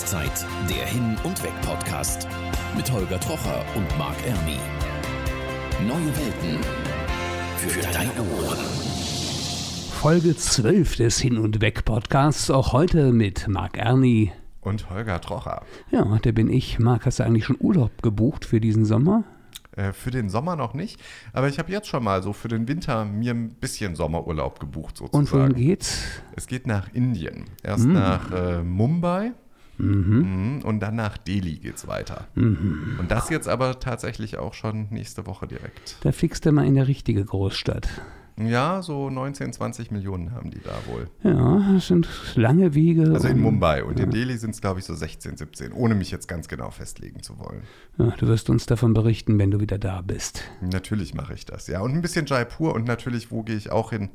Rauszeit, der Hin- und Weg-Podcast. Mit Holger Trocher und Marc Ermi. Neue Welten für deine Ohren. Folge 12 des Hin- und Weg-Podcasts. Auch heute mit Marc Erni. Und Holger Trocher. Ja, der bin ich. Marc, hast du eigentlich schon Urlaub gebucht für diesen Sommer? Äh, für den Sommer noch nicht, aber ich habe jetzt schon mal so für den Winter mir ein bisschen Sommerurlaub gebucht sozusagen. Und wohin geht's? Es geht nach Indien. Erst nach äh, Mumbai mhm. und dann nach Delhi geht's weiter. Und das jetzt aber tatsächlich auch schon nächste Woche direkt. Da fliegst du mal in der richtige Großstadt. Ja, so 19, 20 Millionen haben die da wohl. Ja, das sind lange Wege. Also in Mumbai und in Delhi sind es, glaube ich, so 16, 17, ohne mich jetzt ganz genau festlegen zu wollen. Ja, du wirst uns davon berichten, wenn du wieder da bist. Natürlich mache ich das, ja. Und ein bisschen Jaipur und natürlich, wo gehe ich auch hin?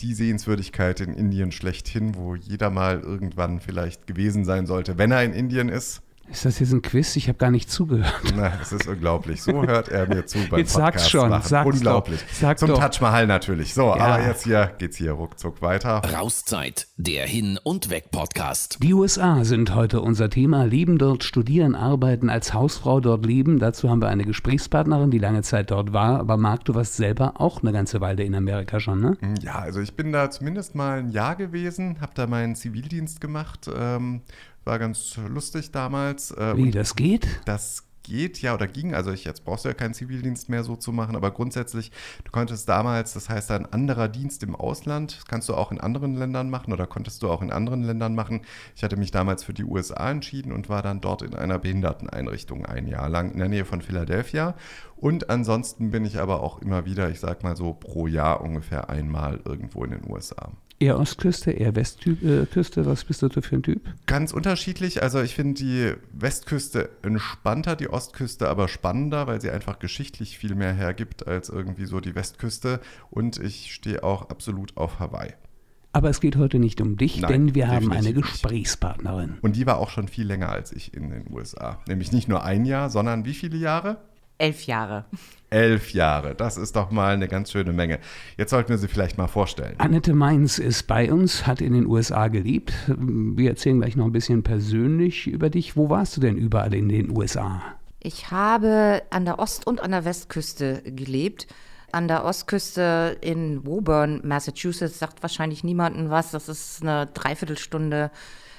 Die Sehenswürdigkeit in Indien schlechthin, wo jeder mal irgendwann vielleicht gewesen sein sollte, wenn er in Indien ist. Ist das jetzt ein Quiz? Ich habe gar nicht zugehört. Na, es ist unglaublich. So hört er mir zu beim Jetzt sag's Podcast schon, machen. sag's Unglaublich. doch, sag Zum doch. Taj Mahal natürlich. So, Ja. aber jetzt hier geht's hier ruckzuck weiter. Rauszeit, der Hin- und Weg-Podcast. Die USA sind heute unser Thema. Leben dort, studieren, arbeiten, als Hausfrau dort leben. Dazu haben wir eine Gesprächspartnerin, die lange Zeit dort war. Aber Marc, du warst selber auch eine ganze Weile in Amerika schon, ne? Ja, also ich bin da zumindest mal ein Jahr gewesen, habe da meinen Zivildienst gemacht. Ähm, war ganz lustig damals. Äh, Wie das geht? Das geht ja oder ging, also ich, jetzt brauchst du ja keinen Zivildienst mehr so zu machen, aber grundsätzlich, du konntest damals, das heißt ein anderer Dienst im Ausland, das kannst du auch in anderen Ländern machen oder konntest du auch in anderen Ländern machen. Ich hatte mich damals für die USA entschieden und war dann dort in einer Behinderteneinrichtung ein Jahr lang in der Nähe von Philadelphia. Und ansonsten bin ich aber auch immer wieder, ich sag mal so pro Jahr ungefähr einmal irgendwo in den USA. Eher Ostküste, eher Westküste? Was bist du für ein Typ? Ganz unterschiedlich. Also ich finde die Westküste entspannter, die Ostküste aber spannender, weil sie einfach geschichtlich viel mehr hergibt als irgendwie so die Westküste. Und ich stehe auch absolut auf Hawaii. Aber es geht heute nicht um dich, Nein, denn wir haben eine definitiv nicht. Gesprächspartnerin. Und die war auch schon viel länger als ich in den USA. Nämlich nicht nur ein Jahr, sondern wie viele Jahre? Elf Jahre. Elf Jahre. Das ist doch mal eine ganz schöne Menge. Jetzt sollten wir sie vielleicht mal vorstellen. Annette Mainz ist bei uns, hat in den USA gelebt. Wir erzählen gleich noch ein bisschen persönlich über dich. Wo warst du denn überall in den USA? Ich habe an der Ost- und an der Westküste gelebt. An der Ostküste in Woburn, Massachusetts, sagt wahrscheinlich niemandem was. Das ist eine Dreiviertelstunde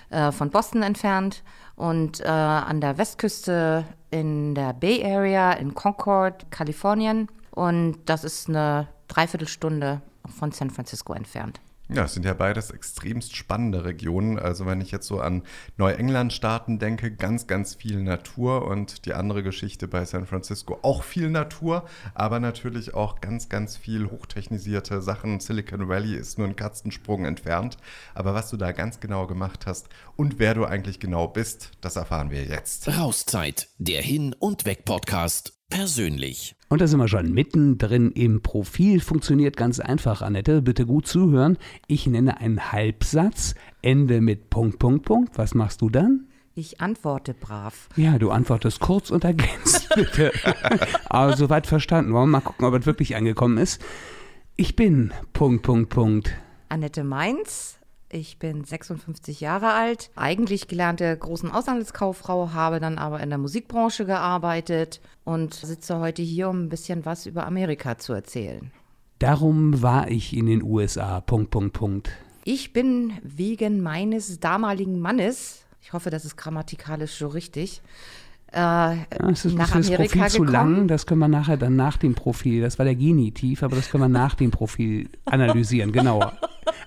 äh, von Boston entfernt. Und äh, an der Westküste in der Bay Area in Concord, Kalifornien. Und das ist eine Dreiviertelstunde von San Francisco entfernt. Ja, es sind ja beides extremst spannende Regionen. Also wenn ich jetzt so an Neuengland-Staaten denke, ganz, ganz viel Natur und die andere Geschichte bei San Francisco auch viel Natur, aber natürlich auch ganz, ganz viel hochtechnisierte Sachen. Silicon Valley ist nur ein Katzensprung entfernt. Aber was du da ganz genau gemacht hast und wer du eigentlich genau bist, das erfahren wir jetzt. Rauszeit, der Hin- und Weg-Podcast. Persönlich. Und da sind wir schon mittendrin im Profil. Funktioniert ganz einfach, Annette. Bitte gut zuhören. Ich nenne einen Halbsatz, Ende mit Punkt, Punkt, Punkt. Was machst du dann? Ich antworte brav. Ja, du antwortest kurz und ergänzt, bitte. Aber soweit verstanden. Wollen wir mal gucken, ob es wirklich angekommen ist. Ich bin Punkt, Punkt, Punkt. Annette Mainz. Ich bin 56 Jahre alt, eigentlich gelernte großen Auslandskauffrau, habe dann aber in der Musikbranche gearbeitet und sitze heute hier, um ein bisschen was über Amerika zu erzählen. Darum war ich in den USA. Punkt, Punkt, Punkt. Ich bin wegen meines damaligen Mannes, ich hoffe, das ist grammatikalisch so richtig, äh, Das ist nach fürs Amerika Profil zu gekommen. lang. Das können wir nachher dann nach dem Profil. Das war der Genitiv, aber das können wir nach dem Profil analysieren, genauer.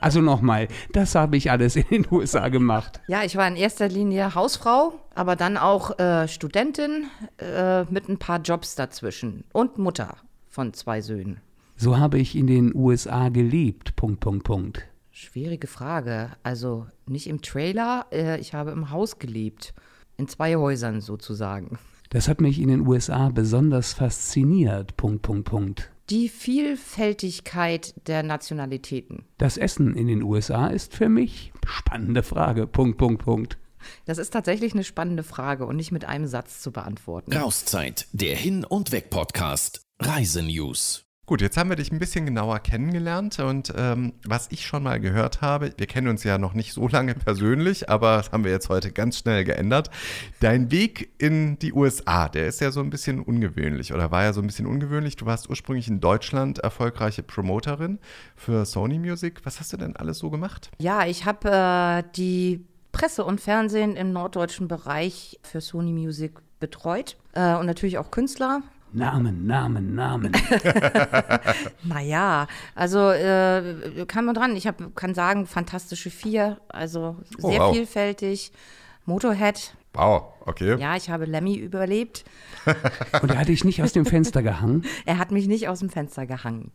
Also nochmal, das habe ich alles in den USA gemacht. Ja, ich war in erster Linie Hausfrau, aber dann auch äh, Studentin äh, mit ein paar Jobs dazwischen und Mutter von zwei Söhnen. So habe ich in den USA gelebt. Punkt, Punkt, Punkt. Schwierige Frage. Also nicht im Trailer, äh, ich habe im Haus gelebt. In zwei Häusern sozusagen. Das hat mich in den USA besonders fasziniert. Punkt, Punkt, Punkt. Die Vielfältigkeit der Nationalitäten. Das Essen in den USA ist für mich spannende Frage. Punkt, Punkt, Punkt. Das ist tatsächlich eine spannende Frage und nicht mit einem Satz zu beantworten. Rauszeit, der Hin- und Weg-Podcast. Reisenews. Gut, jetzt haben wir dich ein bisschen genauer kennengelernt und ähm, was ich schon mal gehört habe, wir kennen uns ja noch nicht so lange persönlich, aber das haben wir jetzt heute ganz schnell geändert. Dein Weg in die USA, der ist ja so ein bisschen ungewöhnlich oder war ja so ein bisschen ungewöhnlich. Du warst ursprünglich in Deutschland erfolgreiche Promoterin für Sony Music. Was hast du denn alles so gemacht? Ja, ich habe äh, die Presse und Fernsehen im norddeutschen Bereich für Sony Music betreut äh, und natürlich auch Künstler. Namen, Namen, Namen. naja, also äh, kann man dran. Ich hab, kann sagen, fantastische Vier, also Oh, sehr wow. vielfältig. Motorhead, Wow, okay. ja, ich habe Lemmy überlebt. Und er hat dich nicht aus dem Fenster gehangen. Er hat mich nicht aus dem Fenster gehangen.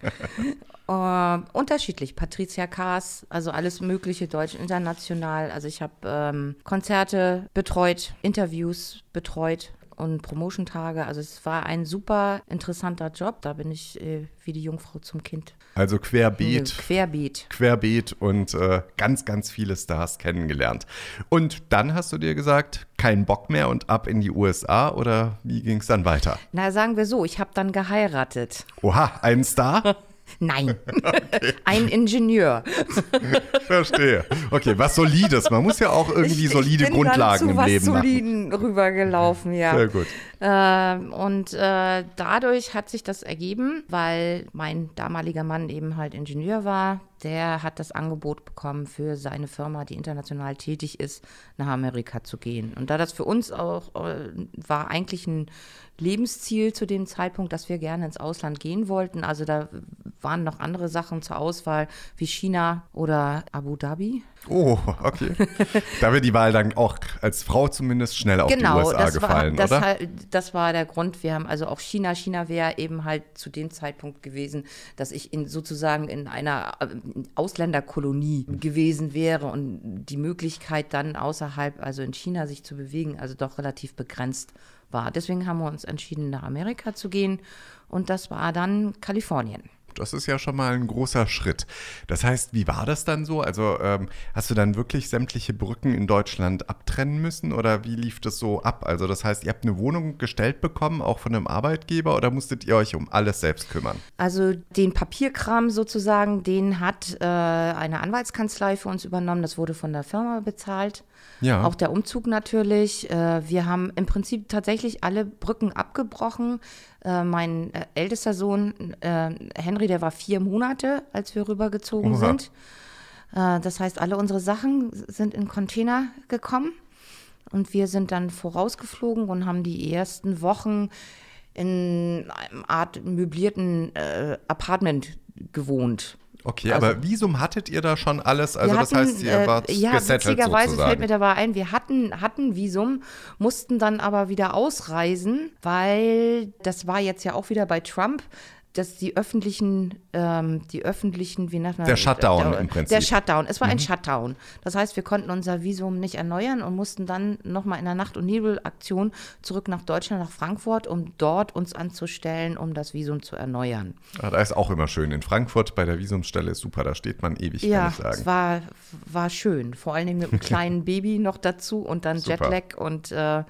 äh, unterschiedlich. Patricia Kaas, also alles Mögliche, deutsch, international. Also ich habe ähm, Konzerte betreut, Interviews betreut und Promotion-Tage. Also es war ein super interessanter Job. Da bin ich äh, wie die Jungfrau zum Kind. Also querbeet. Querbeet. querbeet und äh, ganz, ganz viele Stars kennengelernt. Und dann hast du dir gesagt, kein Bock mehr und ab in die USA oder wie ging es dann weiter? Na, sagen wir so, ich habe dann geheiratet. Oha, ein Star? Nein, ein Ingenieur. Verstehe. Okay, was Solides. Man muss ja auch irgendwie Ich- solide ich bin Grundlagen dann zu im was Leben machen. Soliden rübergelaufen, ja. Sehr gut. Ähm, und äh, dadurch hat sich das ergeben, weil mein damaliger Mann eben halt Ingenieur war. Der hat das Angebot bekommen, für seine Firma, die international tätig ist, nach Amerika zu gehen. Und da das für uns auch äh, war eigentlich ein Lebensziel zu dem Zeitpunkt, dass wir gerne ins Ausland gehen wollten. Also da waren noch andere Sachen zur Auswahl, wie China oder Abu Dhabi. Oh, okay. da wird die Wahl dann auch als Frau zumindest schnell auf genau, die USA das gefallen, war, das, oder? halt- das war der Grund. Wir haben also auch China. China wäre eben halt zu dem Zeitpunkt gewesen, dass ich in sozusagen in einer äh, Ausländerkolonie gewesen wäre und die Möglichkeit dann außerhalb, also in China sich zu bewegen, also doch relativ begrenzt war. Deswegen haben wir uns entschieden, nach Amerika zu gehen und das war dann Kalifornien. Das ist ja schon mal ein großer Schritt. Das heißt, wie war das dann so? Also ähm, hast du dann wirklich sämtliche Brücken in Deutschland abtrennen müssen oder wie lief das so ab? Also das heißt, ihr habt eine Wohnung gestellt bekommen, auch von einem Arbeitgeber oder musstet ihr euch um alles selbst kümmern? Also den Papierkram sozusagen, den hat äh, eine Anwaltskanzlei für uns übernommen. Das wurde von der Firma bezahlt. Ja. Auch der Umzug natürlich. Äh, wir haben im Prinzip tatsächlich alle Brücken abgebrochen. Äh, mein äh, ältester Sohn, Henry, der war vier Monate, als wir rübergezogen Oha. sind. Das heißt, alle unsere Sachen sind in Container gekommen. Und wir sind dann vorausgeflogen und haben die ersten Wochen in einem Art möblierten äh, Apartment gewohnt. Okay, Also- aber Visum hattet ihr da schon alles? Also Wir das heißt, ihr äh, wart ja, gesettelt witzigerweise fällt sozusagen. mir dabei ein, wir hatten, hatten Visum, mussten dann aber wieder ausreisen, weil das war jetzt ja auch wieder bei Trump, dass die öffentlichen, ähm, die öffentlichen, wie nennt man Der? Shutdown der, im Prinzip. Der Shutdown. Es war Mhm. ein Shutdown. Das heißt, wir konnten unser Visum nicht erneuern und mussten dann nochmal in der Nacht- und Nebelaktion zurück nach Deutschland, nach Frankfurt, um dort uns anzustellen, um das Visum zu erneuern. Ah, da ist auch immer schön. In Frankfurt bei der Visumsstelle ist super, da steht man ewig, kann Ja, ich sagen. es war, war schön. Vor allen Dingen mit einem kleinen Baby noch dazu und dann Super. Jetlag und äh,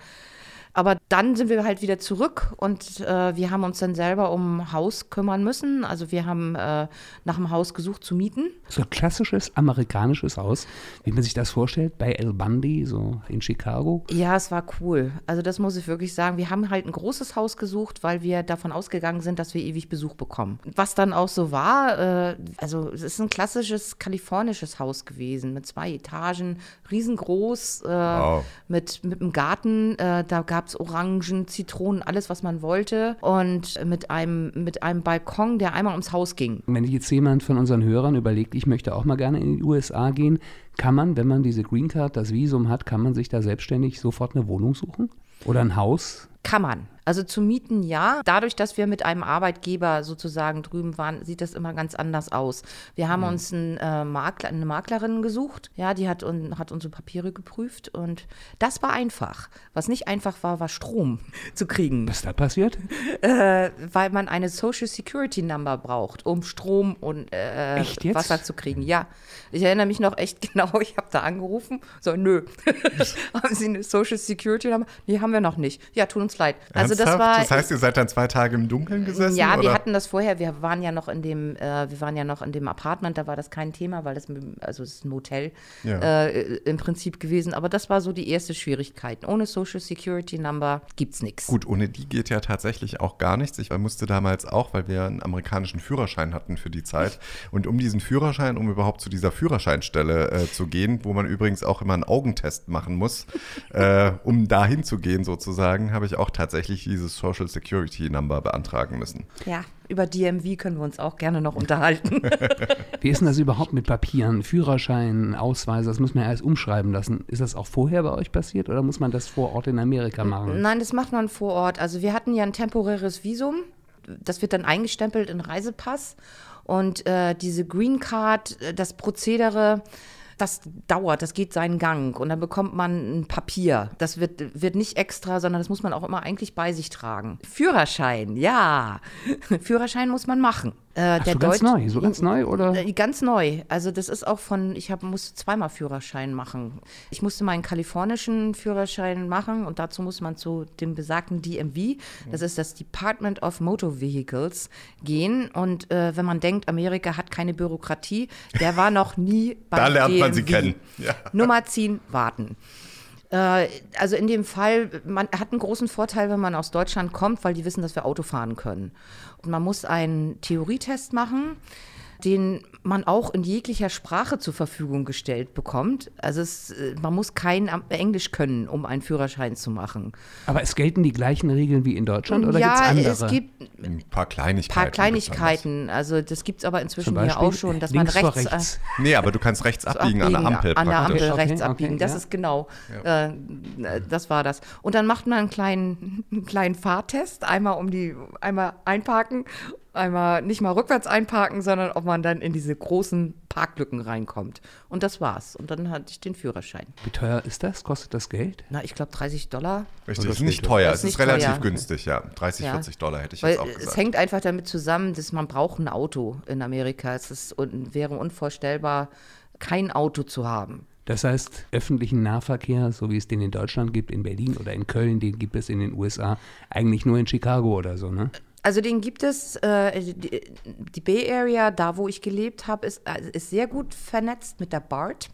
aber dann sind wir halt wieder zurück und äh, wir haben uns dann selber um ein Haus kümmern müssen. Also wir haben äh, nach einem Haus gesucht zu mieten. So ein klassisches amerikanisches Haus, wie man sich das vorstellt, bei El Bundy, so in Chicago. Ja, es war cool. Also das muss ich wirklich sagen. Wir haben halt ein großes Haus gesucht, weil wir davon ausgegangen sind, dass wir ewig Besuch bekommen. Was dann auch so war, äh, also es ist ein klassisches kalifornisches Haus gewesen mit zwei Etagen, riesengroß, äh, Wow. mit, mit einem Garten. Äh, da gab es Orangen, Zitronen, alles, was man wollte. Und mit einem, mit einem Balkon, der einmal ums Haus ging. Wenn jetzt jemand von unseren Hörern überlegt, ich möchte auch mal gerne in die USA gehen, kann man, wenn man diese Green Card, das Visum hat, kann man sich da selbstständig sofort eine Wohnung suchen? Oder ein Haus? Kann man. Also zu mieten ja. Dadurch, dass wir mit einem Arbeitgeber sozusagen drüben waren, sieht das immer ganz anders aus. Wir haben uns einen, äh, Makler, eine Maklerin gesucht. Ja, die hat, un, hat unsere Papiere geprüft und das war einfach. Was nicht einfach war, war Strom zu kriegen, Was ist da passiert? äh, weil man eine Social Security Number braucht, um Strom und äh? Wasser zu kriegen. Ja, ich erinnere mich noch echt genau. Ich habe da angerufen. So, nö. haben Sie eine Social Security Number? Nee, haben wir noch nicht. Ja, tut uns leid. Also das war- das heißt, ihr seid dann zwei Tage im Dunkeln gesessen? Ja, wir oder? hatten das vorher, wir waren ja noch in dem, äh, wir waren ja noch in dem Apartment, da war das kein Thema, weil das, also es ist ein Motel Ja. äh, im Prinzip gewesen. Aber das war so die erste Schwierigkeit. Ohne Social Security Number gibt's nichts. Gut, ohne die geht ja tatsächlich auch gar nichts. Ich musste damals auch, weil wir einen amerikanischen Führerschein hatten für die Zeit. Und um diesen Führerschein, um überhaupt zu dieser Führerscheinstelle äh, zu gehen, wo man übrigens auch immer einen Augentest machen muss, äh, um da hinzugehen sozusagen, habe ich auch tatsächlich dieses Social Security Number beantragen müssen. Ja, über DMV können wir uns auch gerne noch unterhalten. Wie ist denn das überhaupt mit Papieren, Führerschein, Ausweis? Das muss man ja erst umschreiben lassen. Ist das auch vorher bei euch passiert oder muss man das vor Ort in Amerika machen? Nein, das macht man vor Ort. Also wir hatten ja ein temporäres Visum. Das wird dann eingestempelt in Reisepass. Und äh, diese Green Card, äh, das Prozedere, das dauert, das geht seinen Gang. Und dann bekommt man ein Papier. Das wird, wird nicht extra, sondern das muss man auch immer eigentlich bei sich tragen. Führerschein, ja. Führerschein muss man machen. Äh, so ganz neu, so ganz neu oder? Äh, Ganz neu. Also das ist auch von, ich hab, musste zweimal Führerschein machen. Ich musste meinen kalifornischen Führerschein machen und dazu muss man zu dem besagten DMV, das ist das Department of Motor Vehicles, gehen. Und äh, wenn man denkt, Amerika hat keine Bürokratie, der war noch nie bei Da lernt man sie DMV. kennen. Ja. Nummer ziehen, warten. Äh, Also in dem Fall, man hat einen großen Vorteil, wenn man aus Deutschland kommt, weil die wissen, dass wir Auto fahren können. Und man muss einen Theorietest machen, den man auch in jeglicher Sprache zur Verfügung gestellt bekommt. Also es, äh, man muss kein Am- Englisch können, um einen Führerschein zu machen. Aber es gelten die gleichen Regeln wie in Deutschland oder ja, gibt es es andere? gibt Ein paar Kleinigkeiten. ein paar Kleinigkeiten. Also das gibt es aber inzwischen hier auch schon, dass links man vor rechts, äh, rechts. anders. Nee, aber du kannst rechts abbiegen, an der Ampel. An der. Ampel Okay, rechts okay, abbiegen. Das ja. ist genau. Äh, das war das. Und dann macht man einen kleinen, einen kleinen Fahrtest. Einmal um die, einmal einparken, einmal nicht mal rückwärts einparken, sondern ob man dann in diese großen Parklücken reinkommt. Und das war's. Und dann hatte ich den Führerschein. Wie teuer ist das? Kostet das Geld? Na, ich glaube 30 Dollar. Richtig, Das ist nicht teuer. Es ist relativ teuer. günstig, ja. 30, Ja. 40 Dollar hätte ich Weil jetzt auch es gesagt. hängt einfach damit zusammen, dass man braucht ein Auto in Amerika. Es ist, und wäre unvorstellbar, kein Auto zu haben. Das heißt, öffentlichen Nahverkehr, so wie es den in Deutschland gibt, in Berlin oder in Köln, den gibt es in den USA, eigentlich nur in Chicago oder so, ne? Also den gibt es, äh, die, die Bay Area, da wo ich gelebt habe, ist, äh, ist sehr gut vernetzt mit der BART.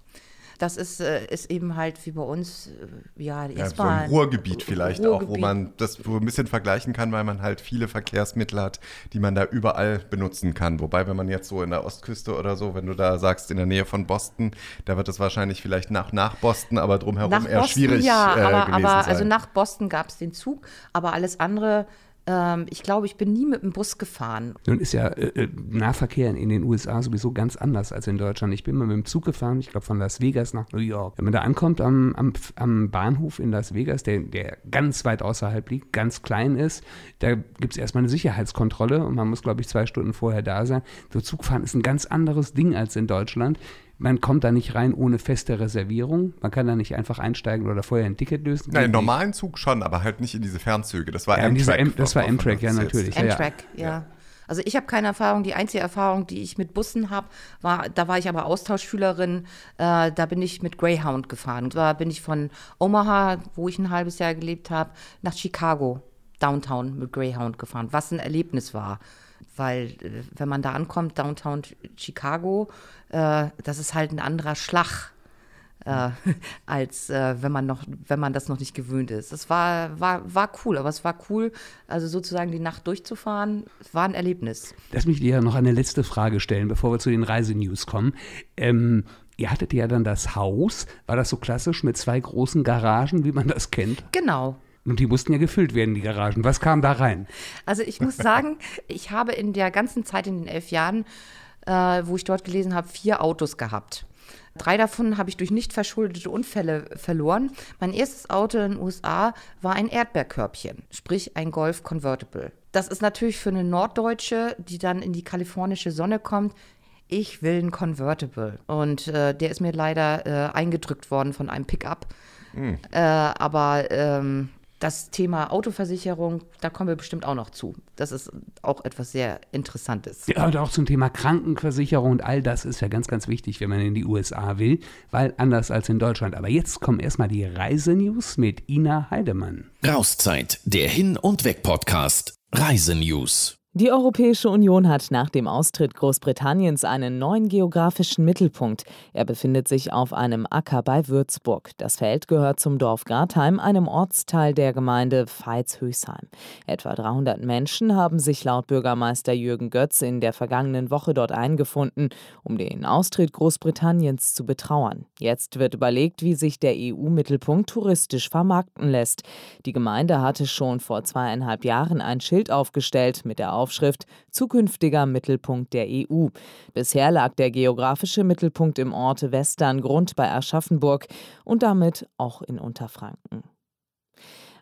Das ist, äh, ist eben halt wie bei uns, äh, ja, Ja, so erstmal. ein Ruhrgebiet vielleicht auch, wo Ruhrgebiet. man das wo ein bisschen vergleichen kann, weil man halt viele Verkehrsmittel hat, die man da überall benutzen kann. Wobei, wenn man jetzt so in der Ostküste oder so, wenn du da sagst, in der Nähe von Boston, da wird es wahrscheinlich vielleicht nach, nach Boston, aber drumherum Nach eher Boston, schwierig ja, äh, aber, aber also nach Boston gab es den Zug, aber alles andere, ich glaube, ich bin nie mit dem Bus gefahren. Nun ist ja äh, äh, Nahverkehr in den USA sowieso ganz anders als in Deutschland. Ich bin mal mit dem Zug gefahren, ich glaube von Las Vegas nach New York. Wenn man da ankommt am, am, am Bahnhof in Las Vegas, der, der ganz weit außerhalb liegt, ganz klein ist, da gibt es erstmal eine Sicherheitskontrolle und man muss, glaube ich, zwei Stunden vorher da sein. So Zugfahren ist ein ganz anderes Ding als in Deutschland. Man kommt da nicht rein ohne feste Reservierung. Man kann da nicht einfach einsteigen oder vorher ein Ticket lösen. Nein, im nicht. normalen Zug schon, aber halt nicht in diese Fernzüge. Das war Ja, Amtrak. M- das war Amtrak, ja, natürlich. Ja, ja. Amtrak, ja. Also ich habe keine Erfahrung. Die einzige Erfahrung, die ich mit Bussen habe, war, da war ich aber Austauschschülerin. Äh, da bin ich mit Greyhound gefahren. Da bin ich von Omaha, wo ich ein halbes Jahr gelebt habe, nach Chicago, Downtown mit Greyhound gefahren. Was ein Erlebnis war. Weil, äh, wenn man da ankommt, Downtown Chicago, äh, das ist halt ein anderer Schlag äh, als äh, wenn man noch, wenn man das noch nicht gewöhnt ist. Es war, war, war cool, aber es war cool, also sozusagen die Nacht durchzufahren, war ein Erlebnis. Lass mich dir noch eine letzte Frage stellen, bevor wir zu den Reisenews kommen. Ähm, ihr hattet ja dann das Haus. War das so klassisch mit zwei großen Garagen, wie man das kennt? Genau. Und die mussten ja gefüllt werden, die Garagen. Was kam da rein? Also ich muss sagen, ich habe in der ganzen Zeit, in den elf Jahren, äh, wo ich dort gelesen habe, vier Autos gehabt. Drei davon habe ich durch nicht verschuldete Unfälle verloren. Mein erstes Auto in den USA war ein Erdbeerkörbchen, sprich ein Golf Convertible. Das ist natürlich für eine Norddeutsche, die dann in die kalifornische Sonne kommt, ich will ein Convertible. Und äh, der ist mir leider äh, eingedrückt worden von einem Pickup. Äh, aber ähm, das Thema Autoversicherung, da kommen wir bestimmt auch noch zu. Das ist auch etwas sehr Interessantes. Ja, und auch zum Thema Krankenversicherung und all das ist ja ganz, ganz wichtig, wenn man in die USA will, weil anders als in Deutschland. Aber jetzt kommen erstmal die Reisenews mit Ina Heidemann. Rauszeit, der Hin- und Weg-Podcast. Reisenews. Die Europäische Union hat nach dem Austritt Großbritanniens einen neuen geografischen Mittelpunkt. Er befindet sich auf einem Acker bei Würzburg. Das Feld gehört zum Dorf Gartheim, einem Ortsteil der Gemeinde Veitshöchsheim. Etwa 300 Menschen haben sich laut Bürgermeister Jürgen Götz in der vergangenen Woche dort eingefunden, um den Austritt Großbritanniens zu betrauern. Jetzt wird überlegt, wie sich der EU-Mittelpunkt touristisch vermarkten lässt. Die Gemeinde hatte schon vor zweieinhalb Jahren ein Schild aufgestellt mit der Aufschrift Zukünftiger Mittelpunkt der EU. Bisher lag der geografische Mittelpunkt im Ort Westerngrund bei Aschaffenburg und damit auch in Unterfranken.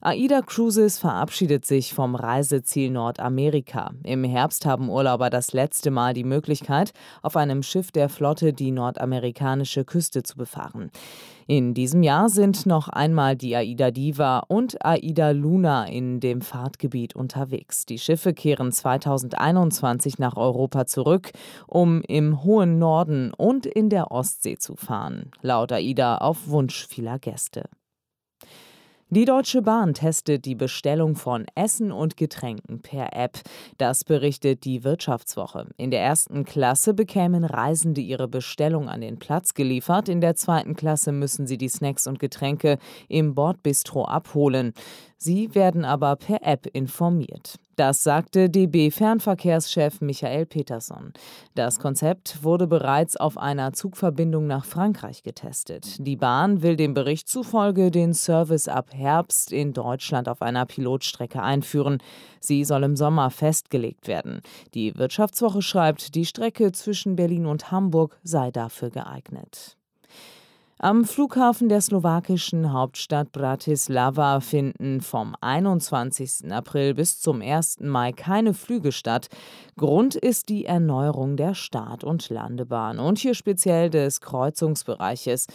AIDA Cruises verabschiedet sich vom Reiseziel Nordamerika. Im Herbst haben Urlauber das letzte Mal die Möglichkeit, auf einem Schiff der Flotte die nordamerikanische Küste zu befahren. In diesem Jahr sind noch einmal die AIDA Diva und AIDA Luna in dem Fahrtgebiet unterwegs. Die Schiffe kehren 2021 nach Europa zurück, um im hohen Norden und in der Ostsee zu fahren. Laut AIDA auf Wunsch vieler Gäste. Die Deutsche Bahn testet die Bestellung von Essen und Getränken per App. Das berichtet die Wirtschaftswoche. In der ersten Klasse bekämen Reisende ihre Bestellung an den Platz geliefert. In der zweiten Klasse müssen sie die Snacks und Getränke im Bordbistro abholen. Sie werden aber per App informiert. Das sagte DB-Fernverkehrschef Michael Peterson. Das Konzept wurde bereits auf einer Zugverbindung nach Frankreich getestet. Die Bahn will dem Bericht zufolge den Service ab Herbst in Deutschland auf einer Pilotstrecke einführen. Sie soll im Sommer festgelegt werden. Die Wirtschaftswoche schreibt, die Strecke zwischen Berlin und Hamburg sei dafür geeignet. Am Flughafen der slowakischen Hauptstadt Bratislava finden vom 21. April bis zum 1. Mai keine Flüge statt. Grund ist die Erneuerung der Start- und Landebahn und hier speziell des Kreuzungsbereiches.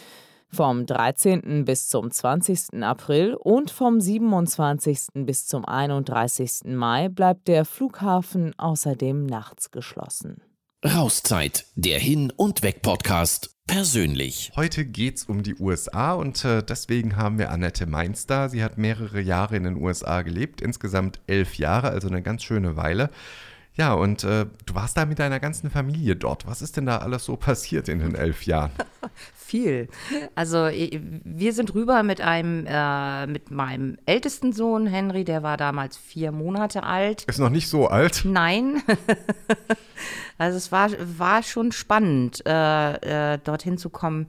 Vom 13. bis zum 20. April und vom 27. bis zum 31. Mai bleibt der Flughafen außerdem nachts geschlossen. Rauszeit, der Hin- und Weg-Podcast persönlich. Heute geht es um die USA und äh, deswegen haben wir Annette Mainz da. Sie hat mehrere Jahre in den USA gelebt, insgesamt elf Jahre, also eine ganz schöne Weile. Ja, und äh, du warst da mit deiner ganzen Familie dort. Was ist denn da alles so passiert in den elf Jahren? Viel. Also wir sind rüber mit einem, äh, mit meinem ältesten Sohn Henry, der war damals vier Monate alt. Ist noch nicht so alt? Nein. also es war, war schon spannend, äh, äh, dorthin zu kommen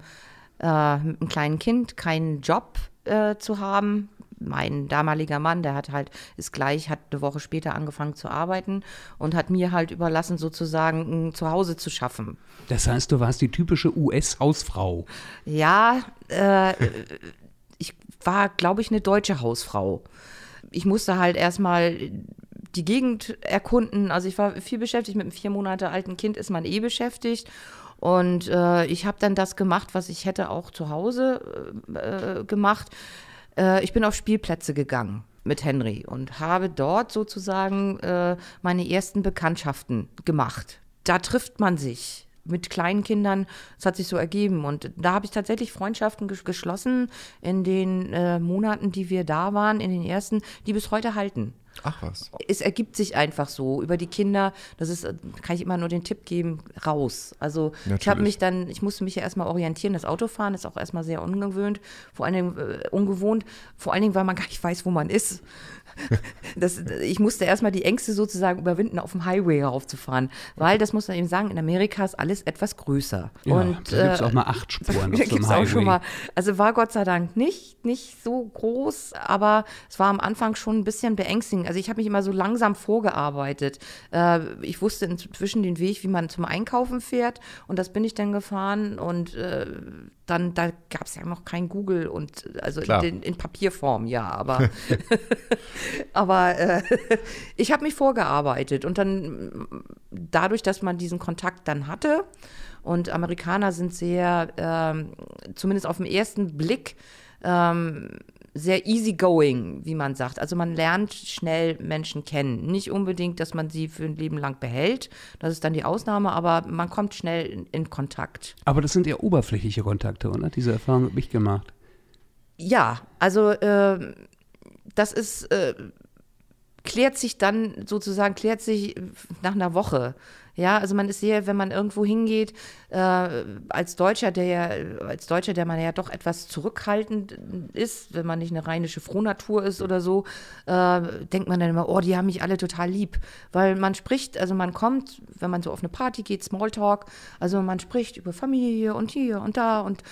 äh, mit einem kleinen Kind, keinen Job äh, zu haben mein damaliger Mann, der hat halt, ist gleich, hat eine Woche später angefangen zu arbeiten und hat mir halt überlassen, sozusagen ein Zuhause zu schaffen. Das heißt, du warst die typische US-Hausfrau. Ja, äh, ich war, glaube ich, eine deutsche Hausfrau. Ich musste halt erstmal die Gegend erkunden. Also ich war viel beschäftigt mit einem vier Monate alten Kind, ist man eh beschäftigt. Und äh, ich habe dann das gemacht, was ich hätte auch zu Hause äh, gemacht. Äh, ich bin auf Spielplätze gegangen mit Henry und habe dort sozusagen äh, meine ersten Bekanntschaften gemacht. Da trifft man sich mit kleinen Kindern, es hat sich so ergeben. Und da habe ich tatsächlich Freundschaften geschlossen in den äh, Monaten, die wir da waren, in den ersten, die bis heute halten. Ach was. Es ergibt sich einfach so über die Kinder. Das ist, kann ich immer nur den Tipp geben, raus. Also Natürlich. ich habe mich dann, ich musste mich ja erstmal orientieren. Das Autofahren ist auch erstmal sehr ungewöhnt, vor allen Dingen äh, ungewohnt, vor allen Dingen, weil man gar nicht weiß, wo man ist. Das, ich musste erstmal die Ängste sozusagen überwinden, auf dem Highway raufzufahren. Weil, das muss man eben sagen, in Amerika ist alles etwas größer. Ja, und, da gibt es äh, auch mal acht Spuren auf da gibt's Auch schon mal, also war Gott sei Dank nicht, nicht so groß, aber es war am Anfang schon ein bisschen beängstigend also ich habe mich immer so langsam vorgearbeitet. Äh, ich wusste inzwischen den Weg, wie man zum Einkaufen fährt und das bin ich dann gefahren und äh, dann, da gab es ja noch kein Google und also in, in, Papierform, ja, aber, aber äh, ich habe mich vorgearbeitet und dann dadurch, dass man diesen Kontakt dann hatte und Amerikaner sind sehr, ähm, zumindest auf den ersten Blick, ähm, sehr easygoing, wie man sagt. Also man lernt schnell Menschen kennen. Nicht unbedingt, dass man sie für ein Leben lang behält. Das ist dann die Ausnahme, aber man kommt schnell in, in Kontakt. Aber das sind ja oberflächliche Kontakte, oder? Diese Erfahrung habe ich gemacht. Ja, also äh, das ist, äh, klärt sich dann sozusagen, klärt sich nach einer Woche. Ja, also man ist sehr, wenn man irgendwo hingeht, äh, als Deutscher, der ja, als Deutscher, der man ja doch etwas zurückhaltend ist, wenn man nicht eine rheinische Frohnatur ist oder so, äh, denkt man dann immer, oh, die haben mich alle total lieb. Weil man spricht, also man kommt, wenn man so auf eine Party geht, Smalltalk, also man spricht über Familie und hier und da und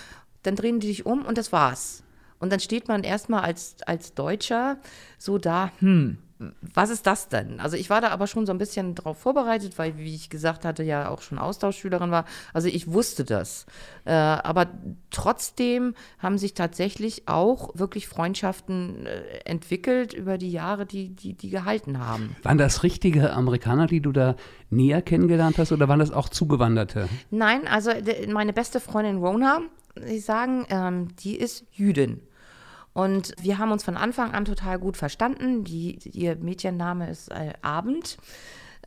dann drehen die sich um und das war's. Und dann steht man erstmal als, als Deutscher so da, hm, was ist das denn? Also ich war da aber schon so ein bisschen drauf vorbereitet, weil, wie ich gesagt hatte, ja auch schon Austauschschülerin war. Also ich wusste das. Äh, aber trotzdem haben sich tatsächlich auch wirklich Freundschaften äh, entwickelt über die Jahre, die, die, die gehalten haben. Waren das richtige Amerikaner, die du da näher kennengelernt hast oder waren das auch Zugewanderte? Nein, also meine beste Freundin Rona, ich sagen, ähm, die ist Jüdin. Und wir haben uns von Anfang an total gut verstanden. Die, ihr Mädchenname ist äh, Abend.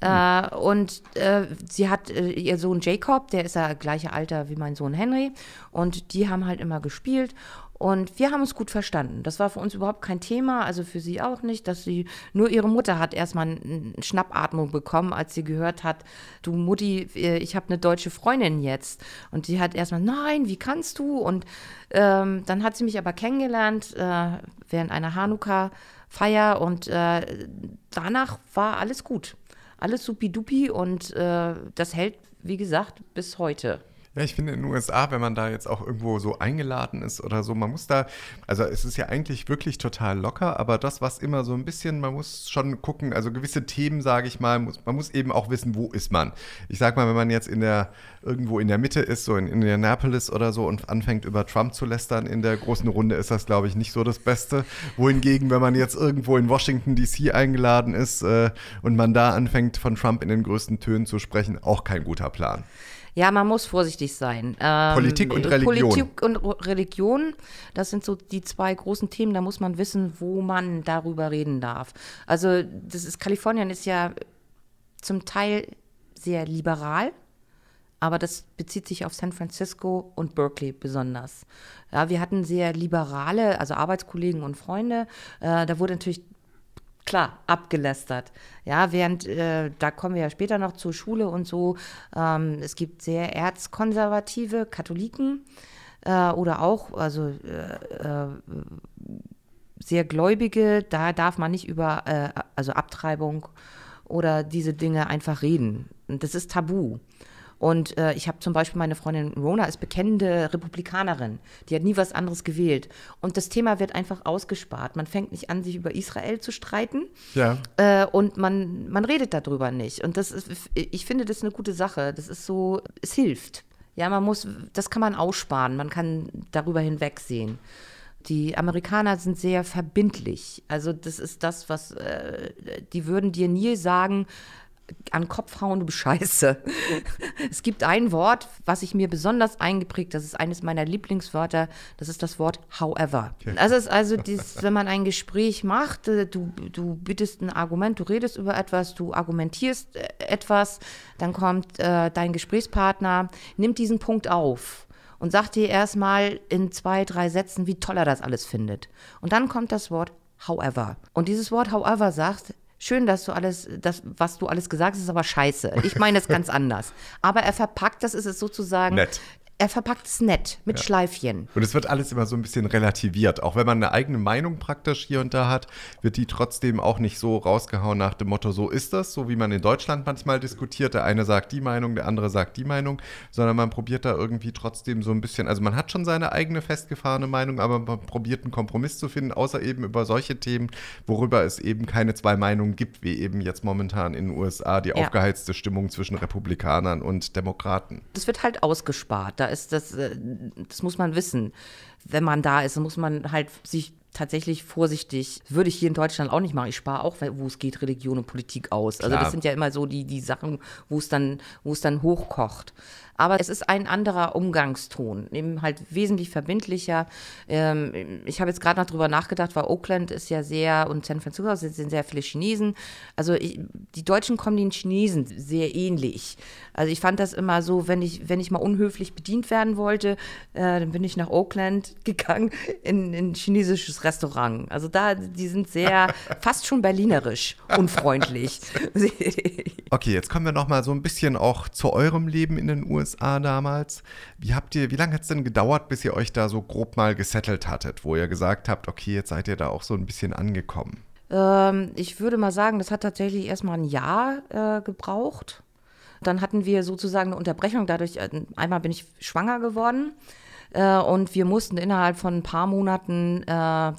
Äh, und äh, sie hat äh, ihr Sohn Jacob, der ist ja gleiche Alter wie mein Sohn Henry. Und die haben halt immer gespielt. Und wir haben uns gut verstanden. Das war für uns überhaupt kein Thema, also für sie auch nicht, dass sie, nur ihre Mutter hat erstmal eine Schnappatmung bekommen, als sie gehört hat, du Mutti, äh, ich habe eine deutsche Freundin jetzt. Und sie hat erstmal, nein, wie kannst du? Und ähm, dann hat sie mich aber kennengelernt äh, während einer Hanukkah-Feier und äh, danach war alles gut. Alles supidupi und äh, das hält, wie gesagt, bis heute. Ja, ich finde in den USA, wenn man da jetzt auch irgendwo so eingeladen ist oder so, man muss da, also es ist ja eigentlich wirklich total locker, aber das, was immer so ein bisschen, man muss schon gucken, also gewisse Themen, sage ich mal, muss, man muss eben auch wissen, wo ist man. Ich sag mal, wenn man jetzt in der, irgendwo in der Mitte ist, so in Indianapolis oder so und anfängt über Trump zu lästern in der großen Runde, ist das, glaube ich, nicht so das Beste. Wohingegen, wenn man jetzt irgendwo in Washington DC eingeladen ist äh, und man da anfängt, von Trump in den größten Tönen zu sprechen, auch kein guter Plan. Ja, man muss vorsichtig sein. Ähm, Politik und Religion. Politik und Religion, das sind so die zwei großen Themen, da muss man wissen, wo man darüber reden darf. Also, das ist, Kalifornien ist ja zum Teil sehr liberal, aber das bezieht sich auf San Francisco und Berkeley besonders. Ja, wir hatten sehr liberale, also Arbeitskollegen und Freunde. Äh, da wurde natürlich klar, abgelästert. Ja, während, äh, da kommen wir ja später noch zur Schule und so, ähm, es gibt sehr erzkonservative Katholiken äh, oder auch, also äh, äh sehr Gläubige, da darf man nicht über, äh, also Abtreibung oder diese Dinge einfach reden. Das ist tabu. Und äh, ich habe zum Beispiel meine Freundin Rona ist bekennende Republikanerin. Die hat nie was anderes gewählt. Und das Thema wird einfach ausgespart. Man fängt nicht an, sich über Israel zu streiten. Ja. Äh, und man, man redet darüber nicht. Und das ist, ich finde das eine gute Sache. Das ist so, es hilft. Ja, man muss, das kann man aussparen. Man kann darüber hinwegsehen. Die Amerikaner sind sehr verbindlich. Also das ist das, was äh, die würden dir nie sagen, an den Kopf hauen, du Bescheiße. es gibt ein Wort, was ich mir besonders eingeprägt, das ist eines meiner Lieblingswörter, das ist das Wort however. Das ist also, dieses, wenn man ein Gespräch macht, äh, du, du bittest ein Argument, du redest über etwas, du argumentierst äh, etwas, dann kommt äh, dein Gesprächspartner, nimmt diesen Punkt auf und sagt dir erstmal in zwei, drei Sätzen, wie toll er das alles findet. Und dann kommt das Wort however. Und dieses Wort however sagt, schön, dass du alles, das, was du alles gesagt hast, ist aber scheiße. Ich meine es ganz anders. Aber er verpackt das, ist es sozusagen Nett er verpackt es nett mit ja. Schleifchen. Und es wird alles immer so ein bisschen relativiert. Auch wenn man eine eigene Meinung praktisch hier und da hat, wird die trotzdem auch nicht so rausgehauen nach dem Motto, so ist das, so wie man in Deutschland manchmal diskutiert. Der eine sagt die Meinung, der andere sagt die Meinung, sondern man probiert da irgendwie trotzdem so ein bisschen, also man hat schon seine eigene festgefahrene Meinung, aber man probiert einen Kompromiss zu finden, außer eben über solche Themen, worüber es eben keine zwei Meinungen gibt, wie eben jetzt momentan in den USA die ja. aufgeheizte Stimmung zwischen Republikanern und Demokraten. Das wird halt ausgespart. Da ist das, äh, das muss man wissen. Wenn man da ist, muss man halt sich tatsächlich vorsichtig. Würde ich hier in Deutschland auch nicht machen. Ich spare auch, wo es geht, Religion und Politik aus. Also Klar. das sind ja immer so die, die Sachen, wo es dann, wo es dann hochkocht. Aber es ist ein anderer Umgangston, eben halt wesentlich verbindlicher. Ähm, ich habe jetzt gerade noch drüber nachgedacht, weil Oakland ist ja sehr und San Francisco sind, sind sehr viele Chinesen. Also ich, die Deutschen kommen den Chinesen sehr ähnlich. Also ich fand das immer so, wenn ich, wenn ich mal unhöflich bedient werden wollte, äh, dann bin ich nach Oakland gegangen in, in ein chinesisches Restaurant. Also da, die sind sehr, fast schon berlinerisch, unfreundlich. Okay, jetzt kommen wir noch mal so ein bisschen auch zu eurem Leben in den USA damals. Wie habt ihr, wie lange hat es denn gedauert, bis ihr euch da so grob mal gesettelt hattet, wo ihr gesagt habt, okay, jetzt seid ihr da auch so ein bisschen angekommen? Ähm, ich würde mal sagen, das hat tatsächlich erstmal ein Jahr äh, gebraucht. Dann hatten wir sozusagen eine Unterbrechung. Dadurch, äh, einmal bin ich schwanger geworden. Äh, und wir mussten innerhalb von ein paar Monaten, äh,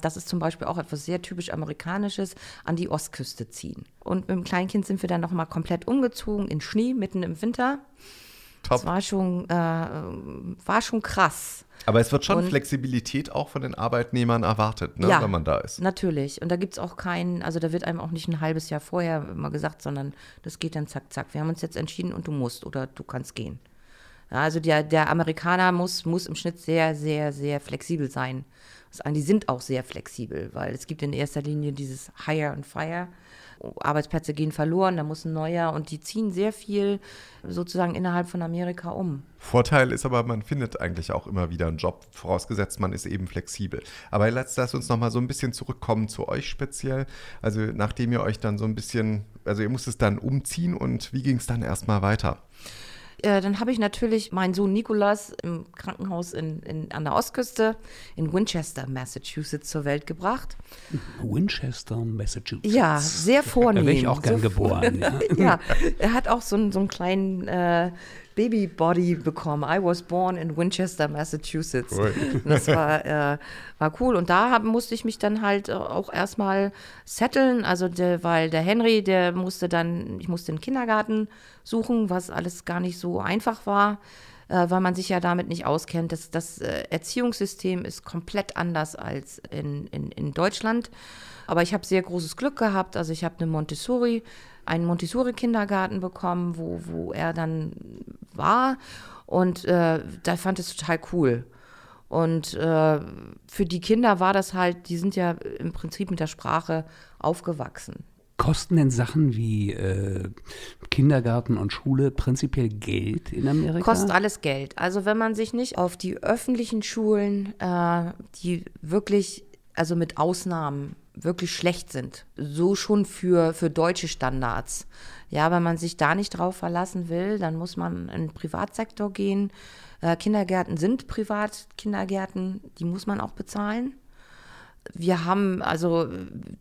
das ist zum Beispiel auch etwas sehr typisch Amerikanisches, an die Ostküste ziehen. Und mit dem Kleinkind sind wir dann nochmal komplett umgezogen in Schnee mitten im Winter. Top. Das war schon, äh, war schon krass. Aber es wird schon Und- Flexibilität auch von den Arbeitnehmern erwartet, ne, Ja. wenn man da ist. Natürlich. Und da gibt es auch keinen, also da wird einem auch nicht ein halbes Jahr vorher immer gesagt, sondern das geht dann zack, zack. Wir haben uns jetzt entschieden und du musst oder du kannst gehen. Also der, der Amerikaner muss, muss im Schnitt sehr, sehr, sehr flexibel sein. Die sind auch sehr flexibel, weil es gibt in erster Linie dieses Hire and Fire. Arbeitsplätze gehen verloren, da muss ein neuer und die ziehen sehr viel sozusagen innerhalb von Amerika um. Vorteil ist aber, man findet eigentlich auch immer wieder einen Job, vorausgesetzt man ist eben flexibel. Aber jetzt lass uns noch mal so ein bisschen zurückkommen zu euch speziell. Also nachdem ihr euch dann so ein bisschen, also ihr musstet dann umziehen und wie ging es dann erstmal weiter? Äh, dann habe ich natürlich meinen Sohn Nikolas im Krankenhaus in, in, an der Ostküste in Winchester, Massachusetts, zur Welt gebracht. Winchester, Massachusetts. Ja, sehr vornehm. Da wäre ich auch gern so geboren. Ja. ja, er hat auch so einen, so einen kleinen äh, Babybody bekommen. I was born in Winchester, Massachusetts. Cool. Das war, äh, war cool. Und da hab, musste ich mich dann halt äh, auch erstmal setteln. Also, der, weil der Henry, der musste dann, ich musste den Kindergarten suchen, was alles gar nicht so einfach war. Äh, weil man sich ja damit nicht auskennt. Das, das äh, Erziehungssystem ist komplett anders als in, in, in Deutschland. Aber ich habe sehr großes Glück gehabt. Also ich habe eine Montessori, einen Montessori-Kindergarten bekommen, wo, wo er dann war. Und äh, da fand es total cool. Und äh, für die Kinder war das halt, die sind ja im Prinzip mit der Sprache aufgewachsen. Kosten denn Sachen wie äh, Kindergarten und Schule prinzipiell Geld in Amerika? Kostet alles Geld. Also wenn man sich nicht auf die öffentlichen Schulen, äh, die wirklich, also mit Ausnahmen, wirklich schlecht sind, so schon für, für deutsche Standards. Ja, wenn man sich da nicht drauf verlassen will, dann muss man in den Privatsektor gehen. Äh, Kindergärten sind Privatkindergärten, die muss man auch bezahlen wir haben also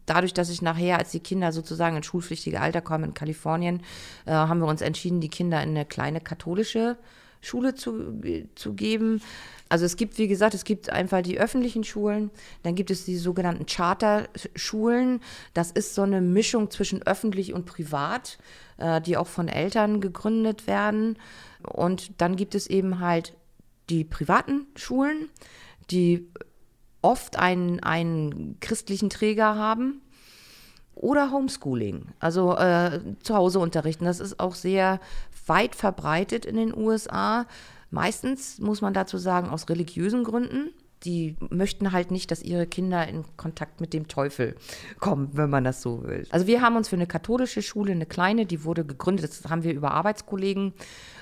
dadurch, dass ich nachher, als die Kinder sozusagen ins schulpflichtige Alter kommen in Kalifornien, äh, haben wir uns entschieden, die Kinder in eine kleine katholische Schule zu, zu geben. Also es gibt, wie gesagt, es gibt einfach die öffentlichen Schulen, dann gibt es die sogenannten Charterschulen. Das ist so eine Mischung zwischen öffentlich und privat, äh, die auch von Eltern gegründet werden. Und dann gibt es eben halt die privaten Schulen, die oft einen, einen christlichen Träger haben oder Homeschooling, also äh, zu Hause unterrichten. Das ist auch sehr weit verbreitet in den USA. Meistens muss man dazu sagen, aus religiösen Gründen. Die möchten halt nicht, dass ihre Kinder in Kontakt mit dem Teufel kommen, wenn man das so will. Also wir haben uns für eine katholische Schule, eine kleine, die wurde gegründet, das haben wir über Arbeitskollegen.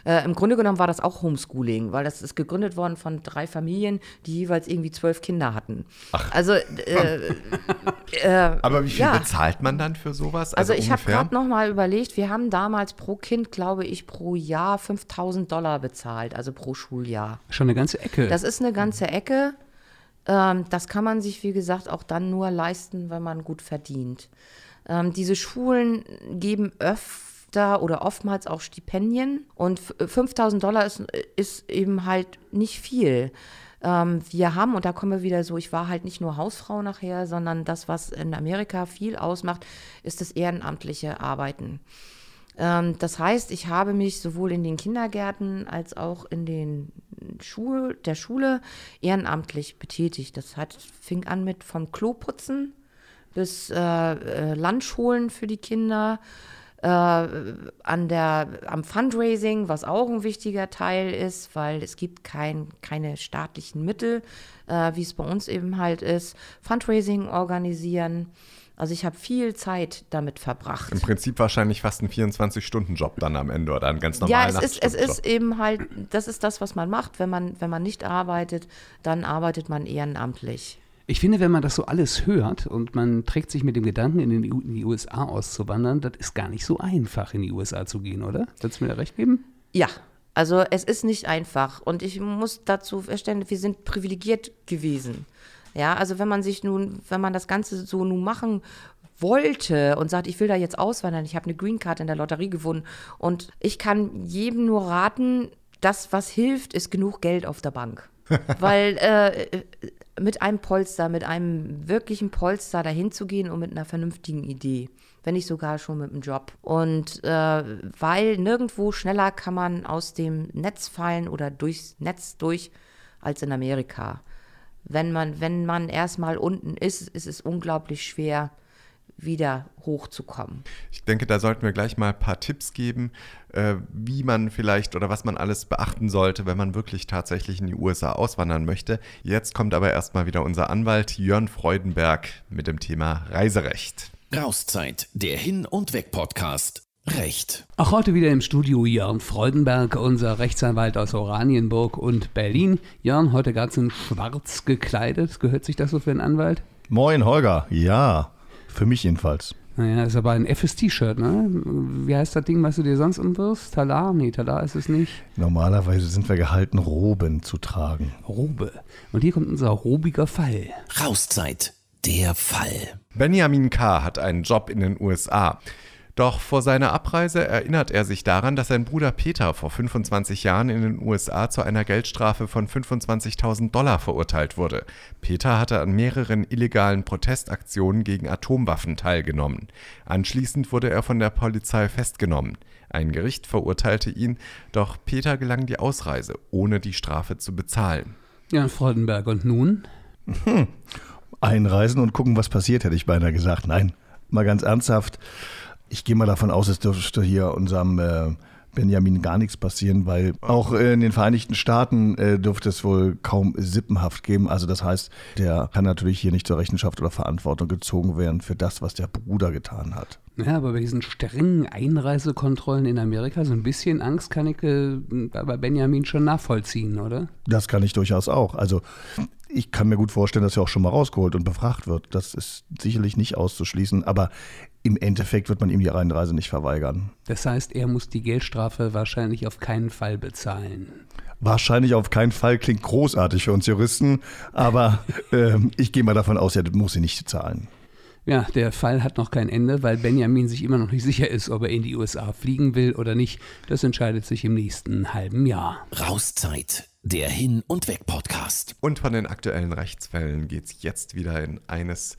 Äh, Im Grunde genommen war das auch Homeschooling, weil das ist gegründet worden von drei Familien, die jeweils irgendwie zwölf Kinder hatten. Ach. Also, äh, äh, Aber wie viel ja. bezahlt man dann für sowas? Also, ich habe gerade noch mal überlegt, wir haben damals pro Kind, glaube ich, pro Jahr 5000 Dollar bezahlt, also pro Schuljahr. Schon eine ganze Ecke. Das ist eine ganze Ecke. Ähm, das kann man sich, wie gesagt, auch dann nur leisten, wenn man gut verdient. Ähm, diese Schulen geben öfter oder oftmals auch Stipendien und f- 5000 Dollar ist, ist eben halt nicht viel. Ähm, wir haben, und da kommen wir wieder so, ich war halt nicht nur Hausfrau nachher, sondern das, was in Amerika viel ausmacht, ist das ehrenamtliche Arbeiten. Ähm, das heißt, ich habe mich sowohl in den Kindergärten als auch in den Schul der Schule ehrenamtlich betätigt. Das hat, fing an mit vom Kloputzen bis äh, äh, Lunch holen für die Kinder, äh, an der, am Fundraising, was auch ein wichtiger Teil ist, weil es gibt kein, keine staatlichen Mittel, äh, wie es bei uns eben halt ist. Fundraising organisieren. Also ich habe viel Zeit damit verbracht. Im Prinzip wahrscheinlich fast ein 24-Stunden-Job dann am Ende oder ein ganz normaler Ja, es ist, es ist eben halt, das ist das, was man macht. Wenn man, wenn man nicht arbeitet, dann arbeitet man ehrenamtlich. Ich finde, wenn man das so alles hört und man trägt sich mit dem Gedanken, in, den, in die USA auszuwandern, das ist gar nicht so einfach, in die USA zu gehen, oder? Würdest du mir da recht geben? Ja, also es ist nicht einfach. Und ich muss dazu feststellen, wir sind privilegiert gewesen. Ja, also wenn man sich nun, wenn man das Ganze so nun machen wollte und sagt, ich will da jetzt auswandern, ich habe eine Green Card in der Lotterie gewonnen und ich kann jedem nur raten, das, was hilft, ist genug Geld auf der Bank. Weil äh, mit einem Polster, mit einem wirklichen Polster dahin zu gehen und mit einer vernünftigen Idee. Wenn nicht sogar schon mit einem Job. Und äh, weil nirgendwo schneller kann man aus dem Netz fallen oder durchs Netz durch als in Amerika. Wenn man, wenn man erstmal unten ist, ist es unglaublich schwer, wieder hochzukommen. Ich denke, da sollten wir gleich mal ein paar Tipps geben, äh, wie man vielleicht oder was man alles beachten sollte, wenn man wirklich tatsächlich in die USA auswandern möchte. Jetzt kommt aber erstmal wieder unser Anwalt Jörn Freudenberg mit dem Thema Reiserecht. Rauszeit, der Hin- und Weg-Podcast. Recht. Auch heute wieder im Studio Jörn Freudenberg, unser Rechtsanwalt aus Oranienburg und Berlin. Jörn, heute ganz in schwarz gekleidet. Gehört sich das so für einen Anwalt? Moin, Holger. Ja, für mich jedenfalls. Naja, ist aber ein FS-T-Shirt, ne? Wie heißt das Ding, was du dir sonst umwirfst? Talar? Nee, Talar ist es nicht. Normalerweise sind wir gehalten, Roben zu tragen. Robe. Und hier kommt unser robiger Fall. Rauszeit, der Fall. Benjamin K. hat einen Job in den USA. Doch vor seiner Abreise erinnert er sich daran, dass sein Bruder Peter vor 25 Jahren in den USA zu einer Geldstrafe von 25.000 Dollar verurteilt wurde. Peter hatte an mehreren illegalen Protestaktionen gegen Atomwaffen teilgenommen. Anschließend wurde er von der Polizei festgenommen. Ein Gericht verurteilte ihn, doch Peter gelang die Ausreise, ohne die Strafe zu bezahlen. Jan Freudenberg, und nun? Einreisen und gucken, was passiert, hätte ich beinahe gesagt. Nein, mal ganz ernsthaft. Ich gehe mal davon aus, es dürfte hier unserem äh, Benjamin gar nichts passieren, weil auch in den Vereinigten Staaten äh, dürfte es wohl kaum Sippenhaft geben. Also das heißt, der kann natürlich hier nicht zur Rechenschaft oder Verantwortung gezogen werden für das, was der Bruder getan hat. Ja, aber bei diesen strengen Einreisekontrollen in Amerika, so ein bisschen Angst kann ich äh, bei Benjamin schon nachvollziehen, oder? Das kann ich durchaus auch. Also ich kann mir gut vorstellen, dass er auch schon mal rausgeholt und befragt wird. Das ist sicherlich nicht auszuschließen, aber im Endeffekt wird man ihm die Einreise nicht verweigern. Das heißt, er muss die Geldstrafe wahrscheinlich auf keinen Fall bezahlen. Wahrscheinlich auf keinen Fall klingt großartig für uns Juristen, aber äh, ich gehe mal davon aus, er muss sie nicht zahlen. Ja, der Fall hat noch kein Ende, weil Benjamin sich immer noch nicht sicher ist, ob er in die USA fliegen will oder nicht. Das entscheidet sich im nächsten halben Jahr. Rauszeit, der Hin- und Weg-Podcast. Und von den aktuellen Rechtsfällen geht es jetzt wieder in eines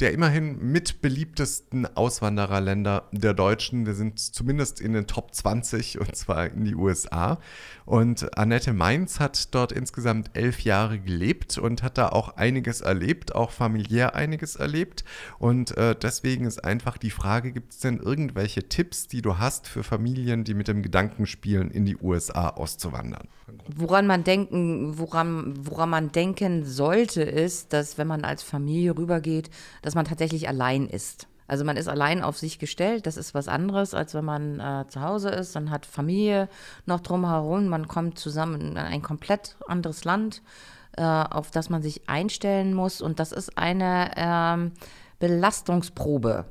der immerhin mit beliebtesten Auswandererländer der Deutschen. Wir sind zumindest in den Top 20 und zwar in die USA. Und Annette Mainz hat dort insgesamt elf Jahre gelebt und hat da auch einiges erlebt, auch familiär einiges erlebt. Und äh, deswegen ist einfach die Frage, gibt es denn irgendwelche Tipps, die du hast für Familien, die mit dem Gedanken spielen, in die USA auszuwandern? Woran man denken, woran, woran man denken sollte, ist, dass wenn man als Familie rübergeht, dass man tatsächlich allein ist. Also man ist allein auf sich gestellt, das ist was anderes, als wenn man äh, zu Hause ist, dann hat Familie noch drumherum, man kommt zusammen in ein komplett anderes Land, äh, auf das man sich einstellen muss und das ist eine ähm, Belastungsprobe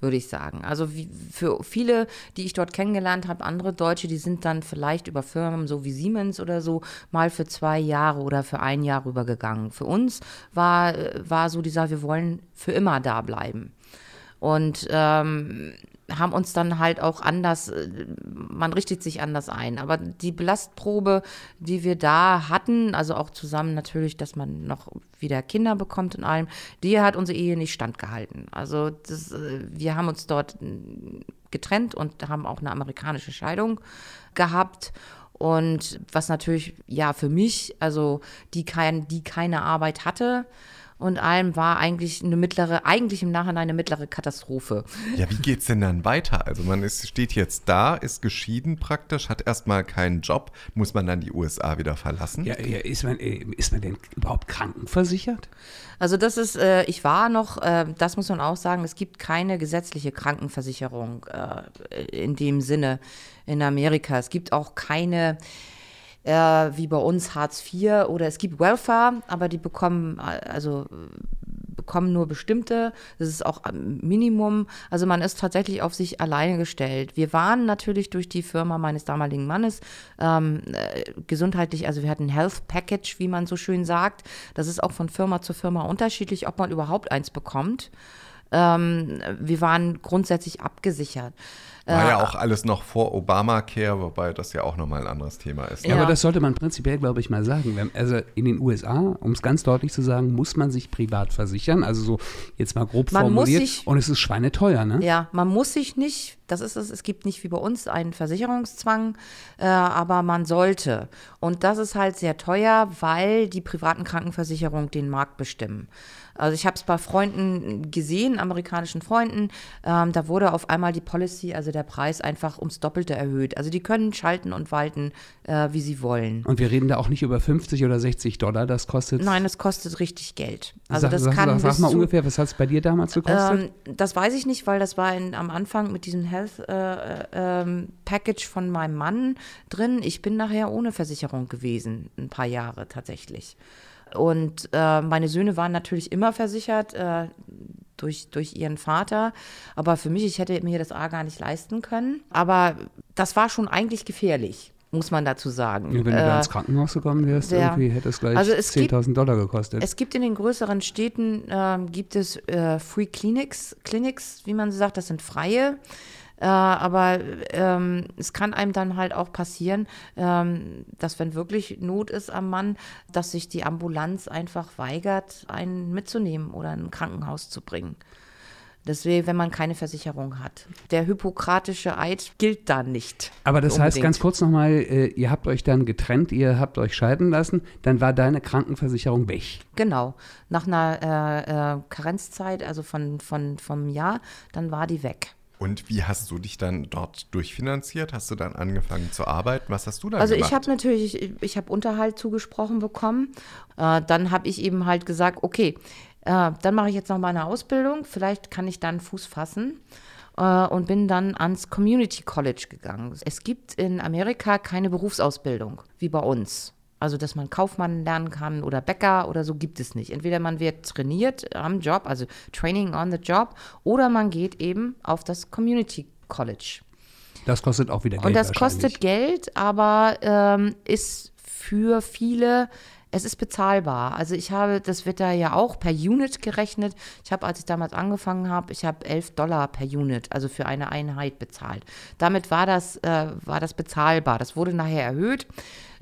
würde ich sagen. Also für viele, die ich dort kennengelernt habe, andere Deutsche, die sind dann vielleicht über Firmen so wie Siemens oder so mal für zwei Jahre oder für ein Jahr rübergegangen. Für uns war, war so die Sache, wir wollen für immer da bleiben. Und ähm, haben uns dann halt auch anders, man richtet sich anders ein. Aber die Belastprobe, die wir da hatten, also auch zusammen natürlich, dass man noch wieder Kinder bekommt und allem, die hat unsere Ehe nicht standgehalten. Also das, wir haben uns dort getrennt und haben auch eine amerikanische Scheidung gehabt. Und was natürlich, ja, für mich, also die, kein, die keine Arbeit hatte, und allem war eigentlich eine mittlere, eigentlich im Nachhinein eine mittlere Katastrophe. Ja, wie geht's denn dann weiter? Also man ist, steht jetzt da, ist geschieden praktisch, hat erstmal keinen Job, muss man dann die USA wieder verlassen? Ja, ja ist, man, äh, ist man denn überhaupt krankenversichert? Also das ist, äh, ich war noch, äh, das muss man auch sagen, es gibt keine gesetzliche Krankenversicherung äh, in dem Sinne in Amerika. Es gibt auch keine äh, wie bei uns Hartz IV oder es gibt Welfare, aber die bekommen also bekommen nur bestimmte. Das ist auch Minimum. Also man ist tatsächlich auf sich alleine gestellt. Wir waren natürlich durch die Firma meines damaligen Mannes ähm, äh, gesundheitlich, also wir hatten Health Package, wie man so schön sagt. Das ist auch von Firma zu Firma unterschiedlich, ob man überhaupt eins bekommt. Ähm, wir waren grundsätzlich abgesichert. War ja auch alles noch vor Obamacare, wobei das ja auch nochmal ein anderes Thema ist. Ja, ja, aber das sollte man prinzipiell, glaube ich, mal sagen. Also in den USA, um es ganz deutlich zu sagen, muss man sich privat versichern. Also so jetzt mal grob man formuliert. Sich, und es ist schweineteuer, ne? Ja, man muss sich nicht, das ist es, es gibt nicht wie bei uns einen Versicherungszwang, äh, aber man sollte. Und das ist halt sehr teuer, weil die privaten Krankenversicherungen den Markt bestimmen. Also ich habe es bei Freunden gesehen, amerikanischen Freunden, ähm, da wurde auf einmal die Policy, also der Preis einfach ums Doppelte erhöht. Also die können schalten und walten, äh, wie sie wollen. Und wir reden da auch nicht über 50 oder 60 Dollar, das kostet? Nein, es kostet richtig Geld. Also das sag, kann sag, sag mal ungefähr, was hat es bei dir damals gekostet? Ähm, das weiß ich nicht, weil das war in, am Anfang mit diesem Health äh, äh, Package von meinem Mann drin. Ich bin nachher ohne Versicherung gewesen, ein paar Jahre tatsächlich. Und äh, meine Söhne waren natürlich immer versichert äh, durch, durch ihren Vater. Aber für mich, ich hätte mir das A gar nicht leisten können. Aber das war schon eigentlich gefährlich muss man dazu sagen. Ja, wenn du äh, da ins Krankenhaus gekommen wärst, der, irgendwie hätte es gleich also 10.000 Dollar gekostet. Es gibt in den größeren Städten, äh, gibt es äh, Free Clinics, Clinics, wie man so sagt, das sind freie. Äh, aber ähm, es kann einem dann halt auch passieren, ähm, dass wenn wirklich Not ist am Mann, dass sich die Ambulanz einfach weigert, einen mitzunehmen oder in ein Krankenhaus zu bringen. Deswegen, wenn man keine Versicherung hat. Der hippokratische Eid gilt da nicht. Aber das unbedingt. heißt ganz kurz nochmal, äh, ihr habt euch dann getrennt, ihr habt euch scheiden lassen, dann war deine Krankenversicherung weg. Genau. Nach einer äh, äh, Karenzzeit, also von, von, vom Jahr, dann war die weg. Und wie hast du dich dann dort durchfinanziert? Hast du dann angefangen zu arbeiten? Was hast du dann also gemacht? Also ich habe natürlich, ich, ich habe Unterhalt zugesprochen bekommen. Äh, dann habe ich eben halt gesagt, okay, äh, dann mache ich jetzt noch mal eine Ausbildung. Vielleicht kann ich dann Fuß fassen äh, und bin dann ans Community College gegangen. Es gibt in Amerika keine Berufsausbildung wie bei uns. Also, dass man Kaufmann lernen kann oder Bäcker oder so gibt es nicht. Entweder man wird trainiert am Job, also Training on the Job, oder man geht eben auf das Community College. Das kostet auch wieder Geld. Und das kostet Geld, aber ähm, ist für viele, es ist bezahlbar. Also ich habe, das wird da ja auch per Unit gerechnet. Ich habe, als ich damals angefangen habe, ich habe 11 Dollar per Unit, also für eine Einheit bezahlt. Damit war das, äh, war das bezahlbar. Das wurde nachher erhöht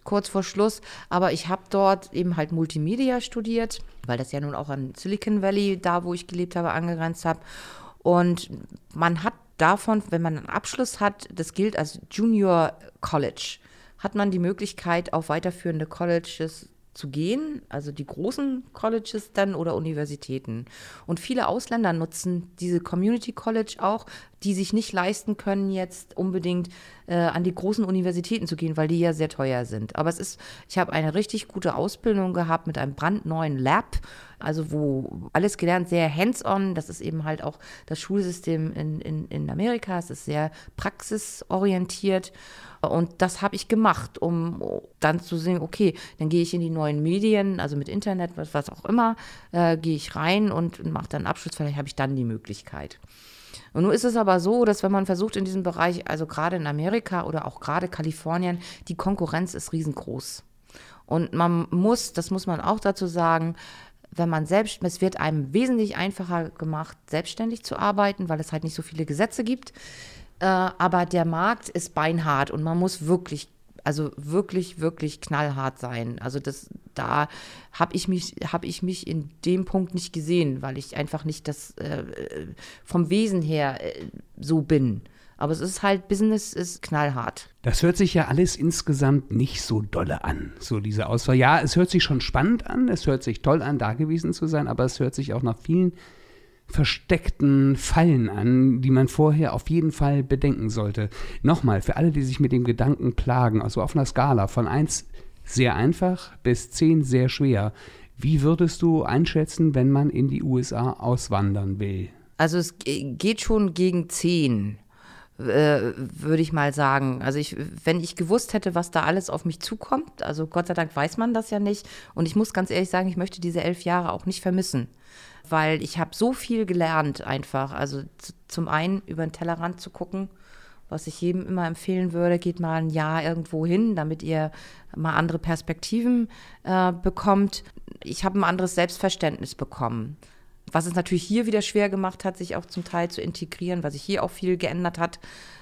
kurz vor Schluss. Aber ich habe dort eben halt Multimedia studiert, weil das ja nun auch an Silicon Valley, da wo ich gelebt habe, angegrenzt habe. Und man hat davon, wenn man einen Abschluss hat, das gilt als Junior College, hat man die Möglichkeit, auf weiterführende Colleges zu gehen, also die großen Colleges dann oder Universitäten. Und viele Ausländer nutzen diese Community College auch, die sich nicht leisten können, jetzt unbedingt äh, an die großen Universitäten zu gehen, weil die ja sehr teuer sind. Aber es ist, ich habe eine richtig gute Ausbildung gehabt mit einem brandneuen Lab, also wo alles gelernt, sehr hands-on. Das ist eben halt auch das Schulsystem in, in, in Amerika. Es ist sehr praxisorientiert. Und das habe ich gemacht, um dann zu sehen, okay, dann gehe ich in die neuen Medien, also mit Internet, was, was auch immer, äh, gehe ich rein und mache dann einen Abschluss, vielleicht habe ich dann die Möglichkeit. Und nun ist es aber so, dass wenn man versucht in diesem Bereich, also gerade in Amerika oder auch gerade Kalifornien, die Konkurrenz ist riesengroß. Und man muss, das muss man auch dazu sagen, wenn man selbst, es wird einem wesentlich einfacher gemacht, selbstständig zu arbeiten, weil es halt nicht so viele Gesetze gibt. Äh, aber der Markt ist beinhart und man muss wirklich, also wirklich, wirklich knallhart sein. Also das, da habe ich mich, ich mich in dem Punkt nicht gesehen, weil ich einfach nicht das äh, vom Wesen her äh, so bin. Aber es ist halt, Business ist knallhart. Das hört sich ja alles insgesamt nicht so dolle an, so diese Auswahl. Ja, es hört sich schon spannend an, es hört sich toll an, da gewesen zu sein, aber es hört sich auch nach vielen versteckten Fallen an, die man vorher auf jeden Fall bedenken sollte. Nochmal, für alle, die sich mit dem Gedanken plagen, also auf einer Skala von 1 sehr einfach bis 10 sehr schwer, wie würdest du einschätzen, wenn man in die USA auswandern will? Also es geht schon gegen 10 äh, würde ich mal sagen. Also ich, wenn ich gewusst hätte, was da alles auf mich zukommt, also Gott sei Dank weiß man das ja nicht. Und ich muss ganz ehrlich sagen, ich möchte diese elf Jahre auch nicht vermissen, weil ich habe so viel gelernt einfach. Also zum einen über den Tellerrand zu gucken, was ich jedem immer empfehlen würde, geht mal ein Jahr irgendwo hin, damit ihr mal andere Perspektiven äh, bekommt. Ich habe ein anderes Selbstverständnis bekommen. Was es natürlich hier wieder schwer gemacht hat, sich auch zum Teil zu integrieren, was sich hier auch viel geändert hat.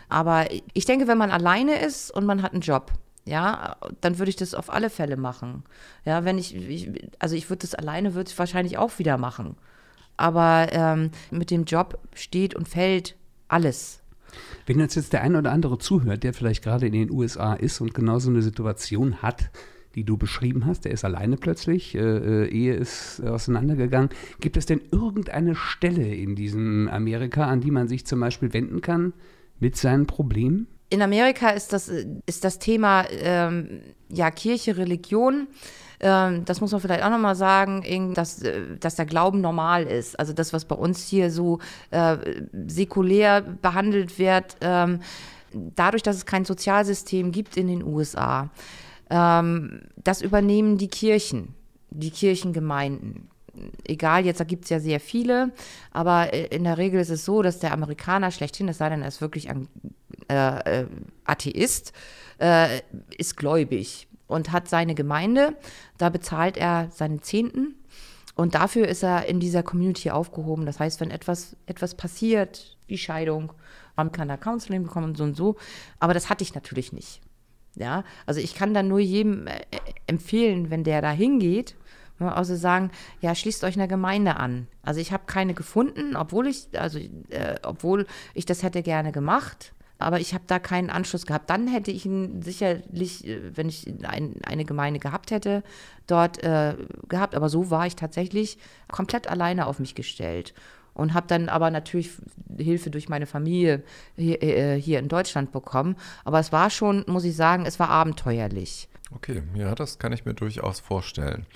Aber ich denke, wenn man alleine ist und man hat einen Job, ja, dann würde ich das auf alle Fälle machen. Ja, wenn ich, ich also ich würde das alleine, würde ich wahrscheinlich auch wieder machen. Aber ähm, mit dem Job steht und fällt alles. Wenn jetzt jetzt der ein oder andere zuhört, der vielleicht gerade in den USA ist und genau so eine Situation hat, die du beschrieben hast, der ist alleine plötzlich, äh, äh, Ehe ist auseinandergegangen. Gibt es denn irgendeine Stelle in diesem Amerika, an die man sich zum Beispiel wenden kann mit seinen Problemen? In Amerika ist das, ist das Thema ähm, ja, Kirche, Religion ähm, das muss man vielleicht auch nochmal sagen, dass, äh, dass der Glauben normal ist. Also das, was bei uns hier so äh, säkulär behandelt wird, ähm, dadurch, dass es kein Sozialsystem gibt in den USA, ähm, das übernehmen die Kirchen, die Kirchengemeinden. Egal, jetzt gibt es ja sehr viele, aber äh, in der Regel ist es so, dass der Amerikaner schlechthin, es sei denn, er ist wirklich ein äh, äh, Atheist, äh, ist gläubig und hat seine Gemeinde, da bezahlt er seinen Zehnten und dafür ist er in dieser Community aufgehoben. Das heißt, wenn etwas, etwas passiert, wie Scheidung, man kann da Counseling bekommen und so und so, aber das hatte ich natürlich nicht. Ja, also ich kann dann nur jedem äh, empfehlen, wenn der da hingeht, also sagen, ja, schließt euch einer Gemeinde an. Also ich habe keine gefunden, obwohl ich, also äh, obwohl ich das hätte gerne gemacht, aber ich habe da keinen Anschluss gehabt. Dann hätte ich ihn sicherlich, äh, wenn ich ein, eine Gemeinde gehabt hätte, dort äh, gehabt. Aber so war ich tatsächlich komplett alleine auf mich gestellt und habe dann aber natürlich Hilfe durch meine Familie hier, äh, hier, in Deutschland bekommen. Aber es war schon, muss ich sagen, es war abenteuerlich. Okay, ja, das kann ich mir durchaus vorstellen.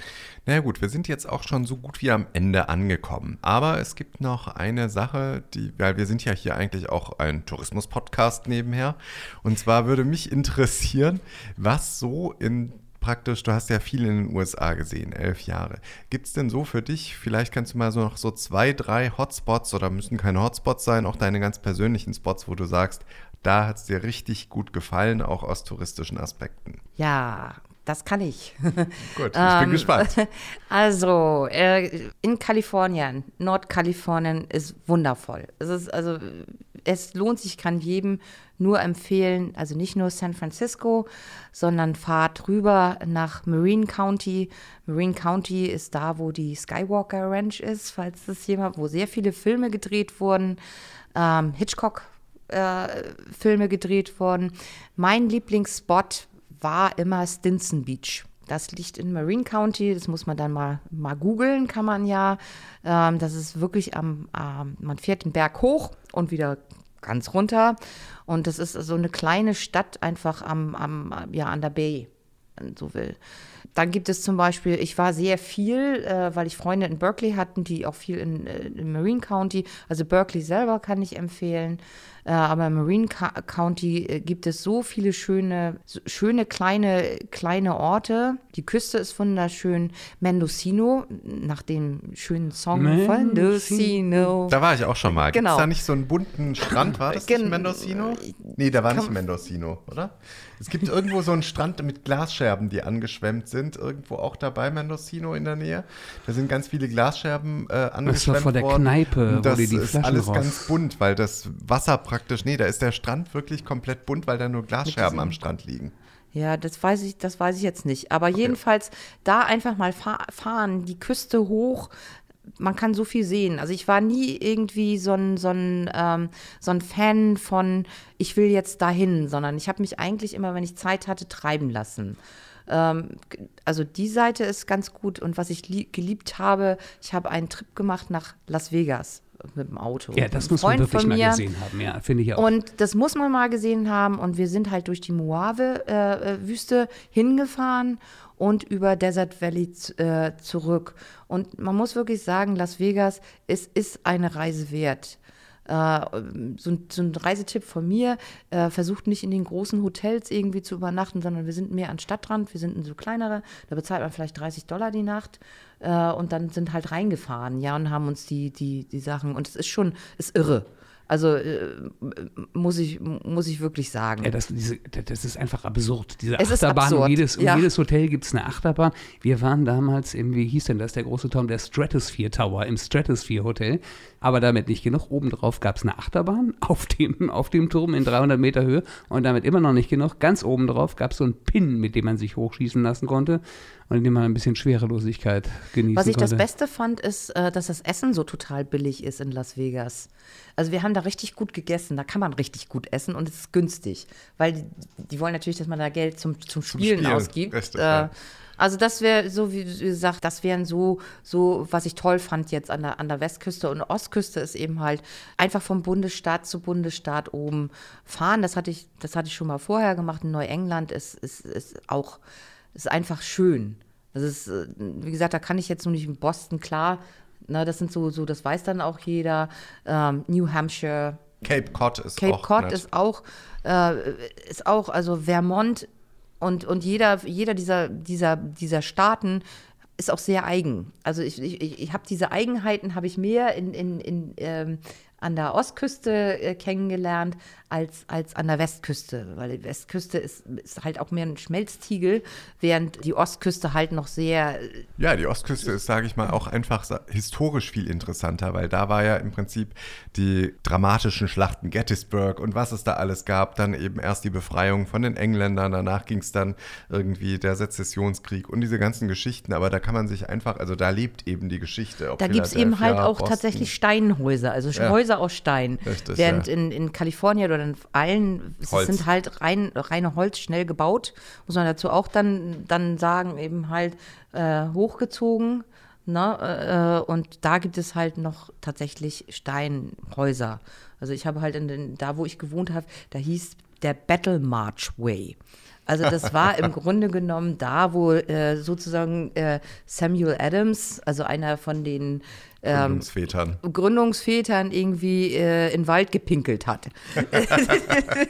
Na naja, gut, wir sind jetzt auch schon so gut wie am Ende angekommen. Aber es gibt noch eine Sache, die, weil wir sind ja hier eigentlich auch ein Tourismus-Podcast nebenher. Und zwar würde mich interessieren, was so in praktisch, du hast ja viel in den USA gesehen, elf Jahre. Gibt es denn so für dich, vielleicht kannst du mal so noch so zwei, drei Hotspots oder müssen keine Hotspots sein, auch deine ganz persönlichen Spots, wo du sagst, da hat es dir richtig gut gefallen, auch aus touristischen Aspekten. Ja, das kann ich. Gut, ich bin ähm, gespannt. Also, äh, in Kalifornien, Nordkalifornien ist wundervoll. Es ist also, es lohnt sich, kann jedem nur empfehlen, also nicht nur San Francisco, sondern fahrt rüber nach Marine County. Marine County ist da, wo die Skywalker Ranch ist, falls das jemand, wo sehr viele Filme gedreht wurden. Ähm, Hitchcock äh, Filme gedreht wurden. Mein Lieblingsspot war immer Stinson Beach. Das liegt in Marine County, das muss man dann mal, mal googeln, kann man ja. Ähm, das ist wirklich am, ähm, man fährt den Berg hoch und wieder ganz runter. Und das ist so eine kleine Stadt einfach am, am ja, an der Bay, wenn man so will. Dann gibt es zum Beispiel, ich war sehr viel, äh, weil ich Freunde in Berkeley hatten, die auch viel in, äh, in Marine County, also Berkeley selber kann ich empfehlen. Äh, aber im Marine County äh, gibt es so viele schöne, schöne kleine, kleine Orte. Die Küste ist wunderschön. Mendocino, nach dem schönen Song von Mendocino. Da war ich auch schon mal. Genau. Gibt es da nicht so einen bunten Strand? War das Gen nicht Mendocino? Nee, da war nicht Mendocino, oder? Es gibt irgendwo so einen Strand mit Glasscherben, die angeschwemmt sind. Irgendwo auch dabei, Mendocino in der Nähe. Da sind ganz viele Glasscherben äh, angeschwemmt das war vor der worden. Kneipe, das wo die, die ist alles raus. ganz bunt, weil das Wasser praktisch, nee, da ist der Strand wirklich komplett bunt, weil da nur Glasscherben am Strand liegen. Ja, das weiß ich, das weiß ich jetzt nicht. Aber okay. jedenfalls da einfach mal fahren, die Küste hoch, man kann so viel sehen. Also ich war nie irgendwie so ein, so ein, ähm, so ein Fan von, ich will jetzt dahin, sondern ich habe mich eigentlich immer, wenn ich Zeit hatte, treiben lassen. Ähm, also die Seite ist ganz gut. Und was ich geliebt habe, ich habe einen Trip gemacht nach Las Vegas mit dem Auto. Ja, das muss man wirklich mal gesehen haben, ja, finde ich auch. Und das muss man mal gesehen haben. Und wir sind halt durch die Mojave-Wüste äh, hingefahren und über Desert Valley äh, zurück. Und man muss wirklich sagen, Las Vegas, es ist eine Reise wert. Äh, so, ein, so, ein, Reisetipp von mir, äh, versucht nicht in den großen Hotels irgendwie zu übernachten, sondern wir sind mehr an Stadtrand, wir sind in so kleinere, da bezahlt man vielleicht 30 Dollar die Nacht äh, und dann sind halt reingefahren, ja, und haben uns die, die, die Sachen, und es ist schon, ist irre. Also äh, muss, ich, muss ich wirklich sagen. Ja, das, diese, das ist einfach absurd. Diese es Achterbahn, um jedes, um ja. jedes Hotel gibt es eine Achterbahn. Wir waren damals im, wie hieß denn das, der große Turm, der Stratosphere Tower im Stratosphere Hotel. Aber damit nicht genug. Obendrauf gab es eine Achterbahn auf dem, auf dem Turm in 300 Meter Höhe. Und damit immer noch nicht genug. Ganz obendrauf gab es so einen Pin, mit dem man sich hochschießen lassen konnte und in dem man ein bisschen Schwerelosigkeit genießen Was ich konnte. das Beste fand, ist, äh, dass das Essen so total billig ist in Las Vegas. Also wir haben da richtig gut gegessen, da kann man richtig gut essen und es ist günstig, weil die, die wollen natürlich, dass man da Geld zum, zum Spielen, Spielen ausgibt. Richtig, äh, ja. Also das wäre so, wie gesagt, das wären so, so, was ich toll fand jetzt an der, an der Westküste und Ostküste ist eben halt einfach vom Bundesstaat zu Bundesstaat oben fahren. Das hatte ich, das hatte ich schon mal vorher gemacht. In Neuengland ist, ist, ist auch ist einfach schön. Das ist, äh, wie gesagt, da kann ich jetzt nur nicht in Boston, klar, ne, das sind so, so, das weiß dann auch jeder. Ähm, New Hampshire. Cape Cod ist Cape auch. Cape Cod ist auch, äh, ist auch, also Vermont und, und jeder, jeder dieser, dieser, dieser Staaten ist auch sehr eigen. Also ich, ich, ich habe diese Eigenheiten, habe ich mehr in, in, in ähm, an der Ostküste äh, kennengelernt als, als an der Westküste, weil die Westküste ist, ist halt auch mehr ein Schmelztiegel, während die Ostküste halt noch sehr. Äh, ja, die Ostküste ist, sage ich mal, auch einfach historisch viel interessanter, weil da war ja im Prinzip die dramatischen Schlachten Gettysburg und was es da alles gab, dann eben erst die Befreiung von den Engländern, danach ging es dann irgendwie der Sezessionskrieg und diese ganzen Geschichten, aber da kann man sich einfach, also da lebt eben die Geschichte. Da gibt es eben halt auch Boston. tatsächlich Steinhäuser, also ja. Häuser aus Stein. Richtig, während ja. in, in Kalifornien oder in allen, es sind halt rein, reine Holz, schnell gebaut, muss man dazu auch dann, dann sagen, eben halt äh, hochgezogen. Ne? Äh, und da gibt es halt noch tatsächlich Steinhäuser. Also ich habe halt in den, da, wo ich gewohnt habe, da hieß der Battle March Way. Also das war im Grunde genommen da, wo äh, sozusagen äh, Samuel Adams, also einer von den ähm, Gründungsvätern. Gründungsvätern irgendwie äh, in den Wald gepinkelt hat.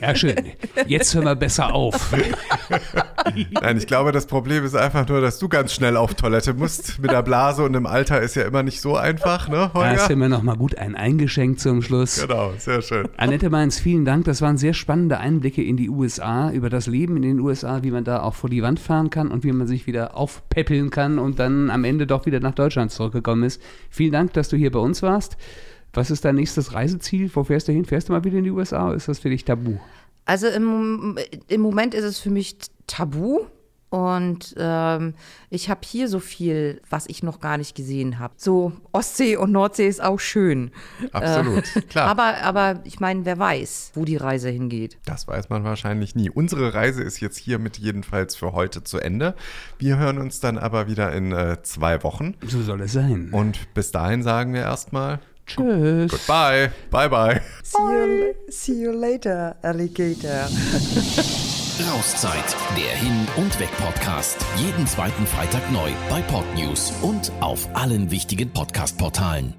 Ja, schön. Jetzt hören wir besser auf. Nein, ich glaube, das Problem ist einfach nur, dass du ganz schnell auf Toilette musst. Mit der Blase und im Alter ist ja immer nicht so einfach, ne, Holger? Da hast du mir noch mal gut ein eingeschenkt zum Schluss. Genau, sehr schön. Annette Mainz, vielen Dank. Das waren sehr spannende Einblicke in die USA, über das Leben in den USA, wie man da auch vor die Wand fahren kann und wie man sich wieder aufpäppeln kann und dann am Ende doch wieder nach Deutschland zurückgekommen ist. Vielen Dank Dank, dass du hier bei uns warst. Was ist dein nächstes Reiseziel? Wo fährst du hin? Fährst du mal wieder in die USA? Ist das für dich tabu? Also im, im Moment ist es für mich tabu. Und ähm, ich habe hier so viel, was ich noch gar nicht gesehen habe. So Ostsee und Nordsee ist auch schön. Absolut, äh, klar. Aber, aber ich meine, wer weiß, wo die Reise hingeht. Das weiß man wahrscheinlich nie. Unsere Reise ist jetzt hiermit jedenfalls für heute zu Ende. Wir hören uns dann aber wieder in äh, zwei Wochen. So soll es sein. Und bis dahin sagen wir erstmal Tschüss. Goodbye. Bye bye. See you, see you later, Alligator. Rauszeit, der Hin- und Weg-Podcast. Jeden zweiten Freitag neu bei Podnews und auf allen wichtigen Podcast-Portalen.